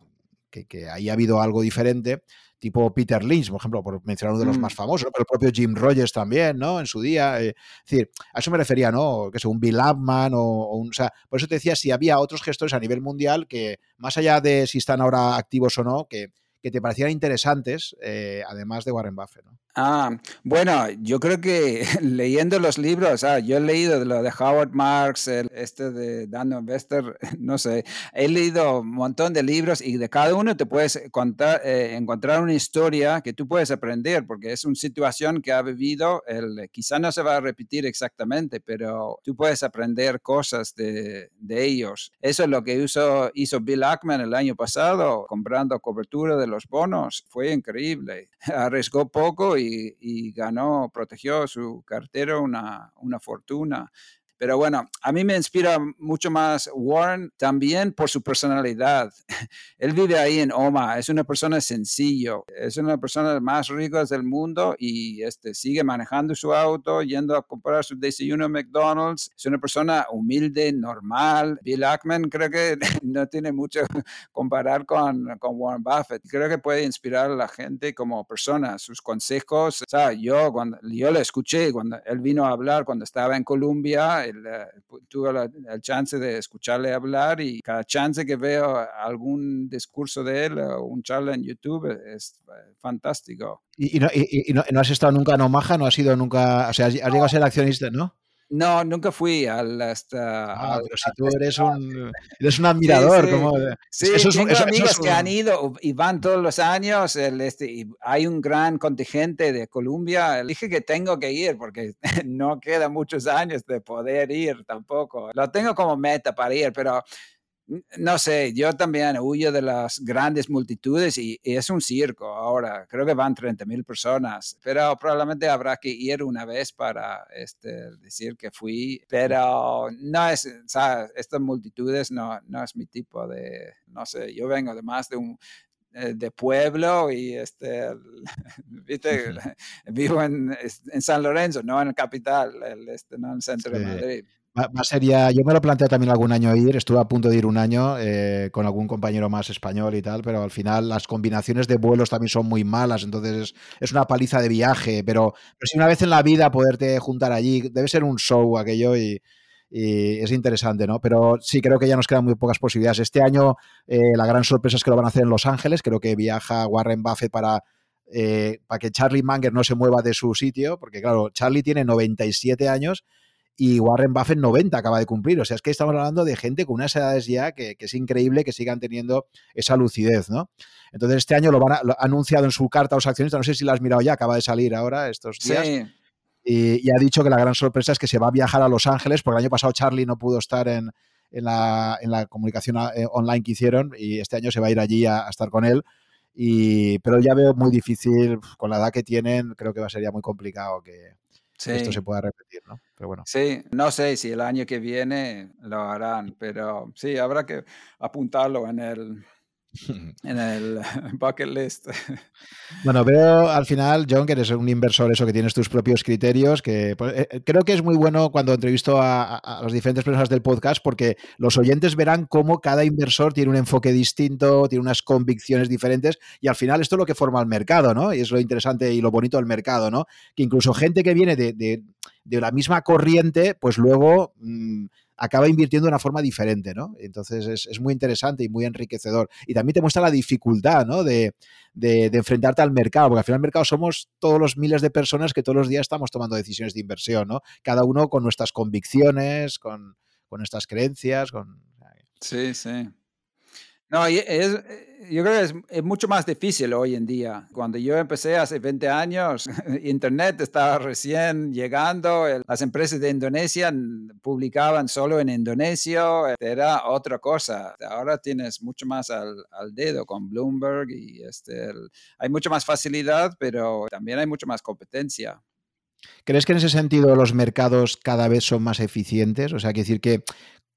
que, que, ahí ha habido algo diferente, tipo Peter Lynch, por ejemplo, por mencionar uno de los mm. más famosos, pero el propio Jim Rogers también, ¿no? En su día. Eh, es decir, a eso me refería, ¿no? Que sea un Bill Upman o, o, un. O sea, por eso te decía si había otros gestores a nivel mundial que, más allá de si están ahora activos o no, que, que te parecieran interesantes, eh, además de Warren Buffett, ¿no? Ah, bueno, yo creo que leyendo los libros, ah, yo he leído lo de Howard Marks, el, este de Dan Investor, no sé, he leído un montón de libros y de cada uno te puedes contar, eh, encontrar una historia que tú puedes aprender, porque es una situación que ha vivido, el, quizá no se va a repetir exactamente, pero tú puedes aprender cosas de, de ellos. Eso es lo que hizo, hizo Bill Ackman el año pasado, comprando cobertura de los bonos, fue increíble, arriesgó poco y, ganó, protegió su cartero una, una fortuna. Pero bueno, a mí me inspira mucho más Warren también por su personalidad. Él vive ahí en Oma, es una persona sencillo, es una persona más rica del mundo y este, sigue manejando su auto, yendo a comprar su desayuno a McDonald's. Es una persona humilde, normal. Bill Ackman creo que no tiene mucho comparar con, con Warren Buffett. Creo que puede inspirar a la gente como persona. Sus consejos, o sea, yo, cuando, yo le escuché cuando él vino a hablar cuando estaba en Colombia, tuve la, chance de escucharle hablar y cada chance que veo algún discurso de él o un charla en YouTube es fantástico. ¿Y, y, no, y, no, no, has estado nunca en Omaha? ¿No has sido nunca, o sea, has llegado a ser accionista, no? No, nunca fui al hasta. Ah, pero si tú eres un, eres un admirador, sí, sí. como. Sí, eso tengo eso, amigos eso que han ido y van todos los años. El, este, y hay un gran contingente de Colombia. Dije que tengo que ir porque no quedan muchos años de poder ir tampoco. Lo tengo como meta para ir, pero no sé, yo también huyo de las grandes multitudes y, y, es un circo ahora. Creo que van 30 mil personas, pero probablemente habrá que ir una vez para este, decir que fui. Pero no es, o sea, estas multitudes no, no es mi tipo de, no sé, yo vengo de más de un, eh, de pueblo y este, ¿viste? vivo en, en, San Lorenzo, no en el capital, el, este, no en el centro sí. de Madrid. Va, va yo me lo planteé también algún año ir, estuve a punto de ir un año eh, con algún compañero más español y tal, pero al final las combinaciones de vuelos también son muy malas, entonces es, una paliza de viaje, pero, si una vez en la vida poderte juntar allí, debe ser un show aquello y, es interesante, ¿no? Pero sí, creo que ya nos quedan muy pocas posibilidades. Este año eh, la gran sorpresa es que lo van a hacer en Los Ángeles, creo que viaja Warren Buffett para... Eh, para que Charlie Munger no se mueva de su sitio, porque claro, Charlie tiene 97 años y Warren Buffett 90 acaba de cumplir. O sea, es que estamos hablando de gente con unas edades ya que, que es increíble que sigan teniendo esa lucidez, ¿no? Entonces, este año lo van a, lo ha anunciado en su carta a los accionistas, no sé si lo has mirado ya, acaba de salir ahora estos días. Sí. Y, y, ha dicho que la gran sorpresa es que se va a viajar a Los Ángeles, porque el año pasado Charlie no pudo estar en, en, la, en la, comunicación eh, online que hicieron y este año se va a ir allí a, a estar con él. Y, pero ya veo muy difícil, con la edad que tienen, creo que va a ser ya muy complicado que, sí. esto se pueda repetir, ¿no? Pero bueno. Sí, no sé si el año que viene lo harán, pero sí, habrá que apuntarlo en el, en el bucket list. Bueno, veo al final, John, que eres un inversor, eso que tienes tus propios criterios, que pues, eh, creo que es muy bueno cuando entrevisto a, a, las diferentes personas del podcast, porque los oyentes verán cómo cada inversor tiene un enfoque distinto, tiene unas convicciones diferentes, y al final esto es lo que forma el mercado, ¿no? Y es lo interesante y lo bonito del mercado, ¿no? Que incluso gente que viene de, de, de la misma corriente, pues luego... Mmm, acaba invirtiendo de una forma diferente, ¿no? Entonces es, es, muy interesante y muy enriquecedor. Y también te muestra la dificultad, ¿no? De, de, enfrentarte al mercado, porque al final el mercado somos todos los miles de personas que todos los días estamos tomando decisiones de inversión, ¿no? Cada uno con nuestras convicciones, con, con nuestras creencias, con... Sí, sí. No, es, yo creo que es, mucho más difícil hoy en día. Cuando yo empecé hace 20 años, Internet estaba recién llegando, las empresas de Indonesia publicaban solo en Indonesia, era otra cosa. Ahora tienes mucho más al, dedo con Bloomberg y este, hay mucha más facilidad, pero también hay mucha más competencia. ¿Crees que en ese sentido los mercados cada vez son más eficientes? O sea, quiere decir que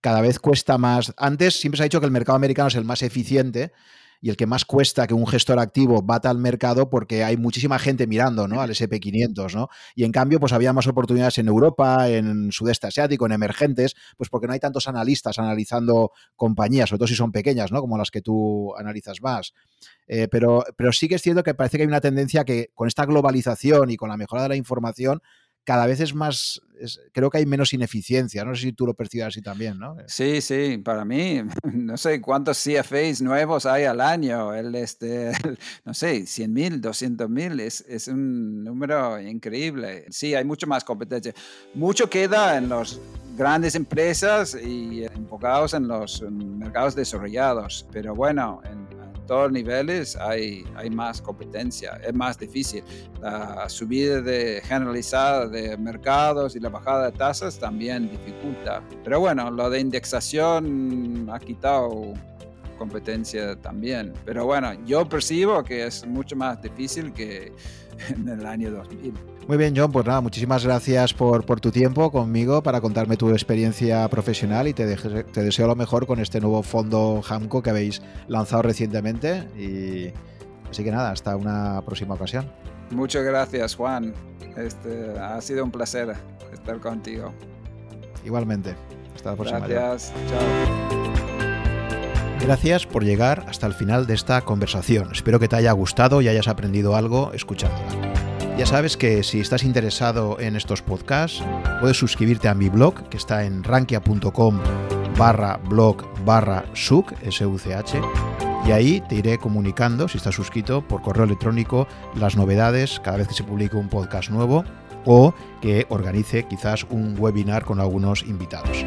cada vez cuesta más. Antes siempre se ha dicho que el mercado americano es el más eficiente, y el que más cuesta que un gestor activo bata al mercado porque hay muchísima gente mirando ¿no? al SP500, ¿no? Y en cambio, pues había más oportunidades en Europa, en sudeste asiático, en emergentes, pues porque no hay tantos analistas analizando compañías, sobre todo si son pequeñas, ¿no? Como las que tú analizas más. Eh, pero, pero sí que es cierto que parece que hay una tendencia que con esta globalización y con la mejora de la información, cada vez es más, creo que hay menos ineficiencia. No sé si tú lo percibes así también, ¿no? Sí, sí, para mí, no sé cuántos CFAs nuevos hay al año. El, este, no sé, 100 mil, 200 mil, es, es un número increíble. Sí, hay mucho más competencia. Mucho queda en las grandes empresas y enfocados en los mercados desarrollados. Pero bueno, en, todos niveles hay, hay más competencia, es más difícil. La subida de, generalizada de mercados y la bajada de tasas también dificulta. Pero bueno, lo de indexación ha quitado competencia también. Pero bueno, yo percibo que es mucho más difícil que en el año 2000. Muy bien, John, pues nada, muchísimas gracias por, por tu tiempo conmigo para contarme tu experiencia profesional y te, te deseo lo mejor con este nuevo fondo Hamco que habéis lanzado recientemente. Y así que nada, hasta una próxima ocasión. Muchas gracias, Juan. Este, ha sido un placer estar contigo. Igualmente. Hasta la próxima. Gracias. Chao. Gracias por llegar hasta el final de esta conversación. Espero que te haya gustado y hayas aprendido algo escuchándola. Ya sabes que si estás interesado en estos podcasts, puedes suscribirte a mi blog, que está en rankia.com barra blog barra such, y ahí te iré comunicando, si estás suscrito, por correo electrónico, las novedades cada vez que se publique un podcast nuevo o que organice quizás un webinar con algunos invitados.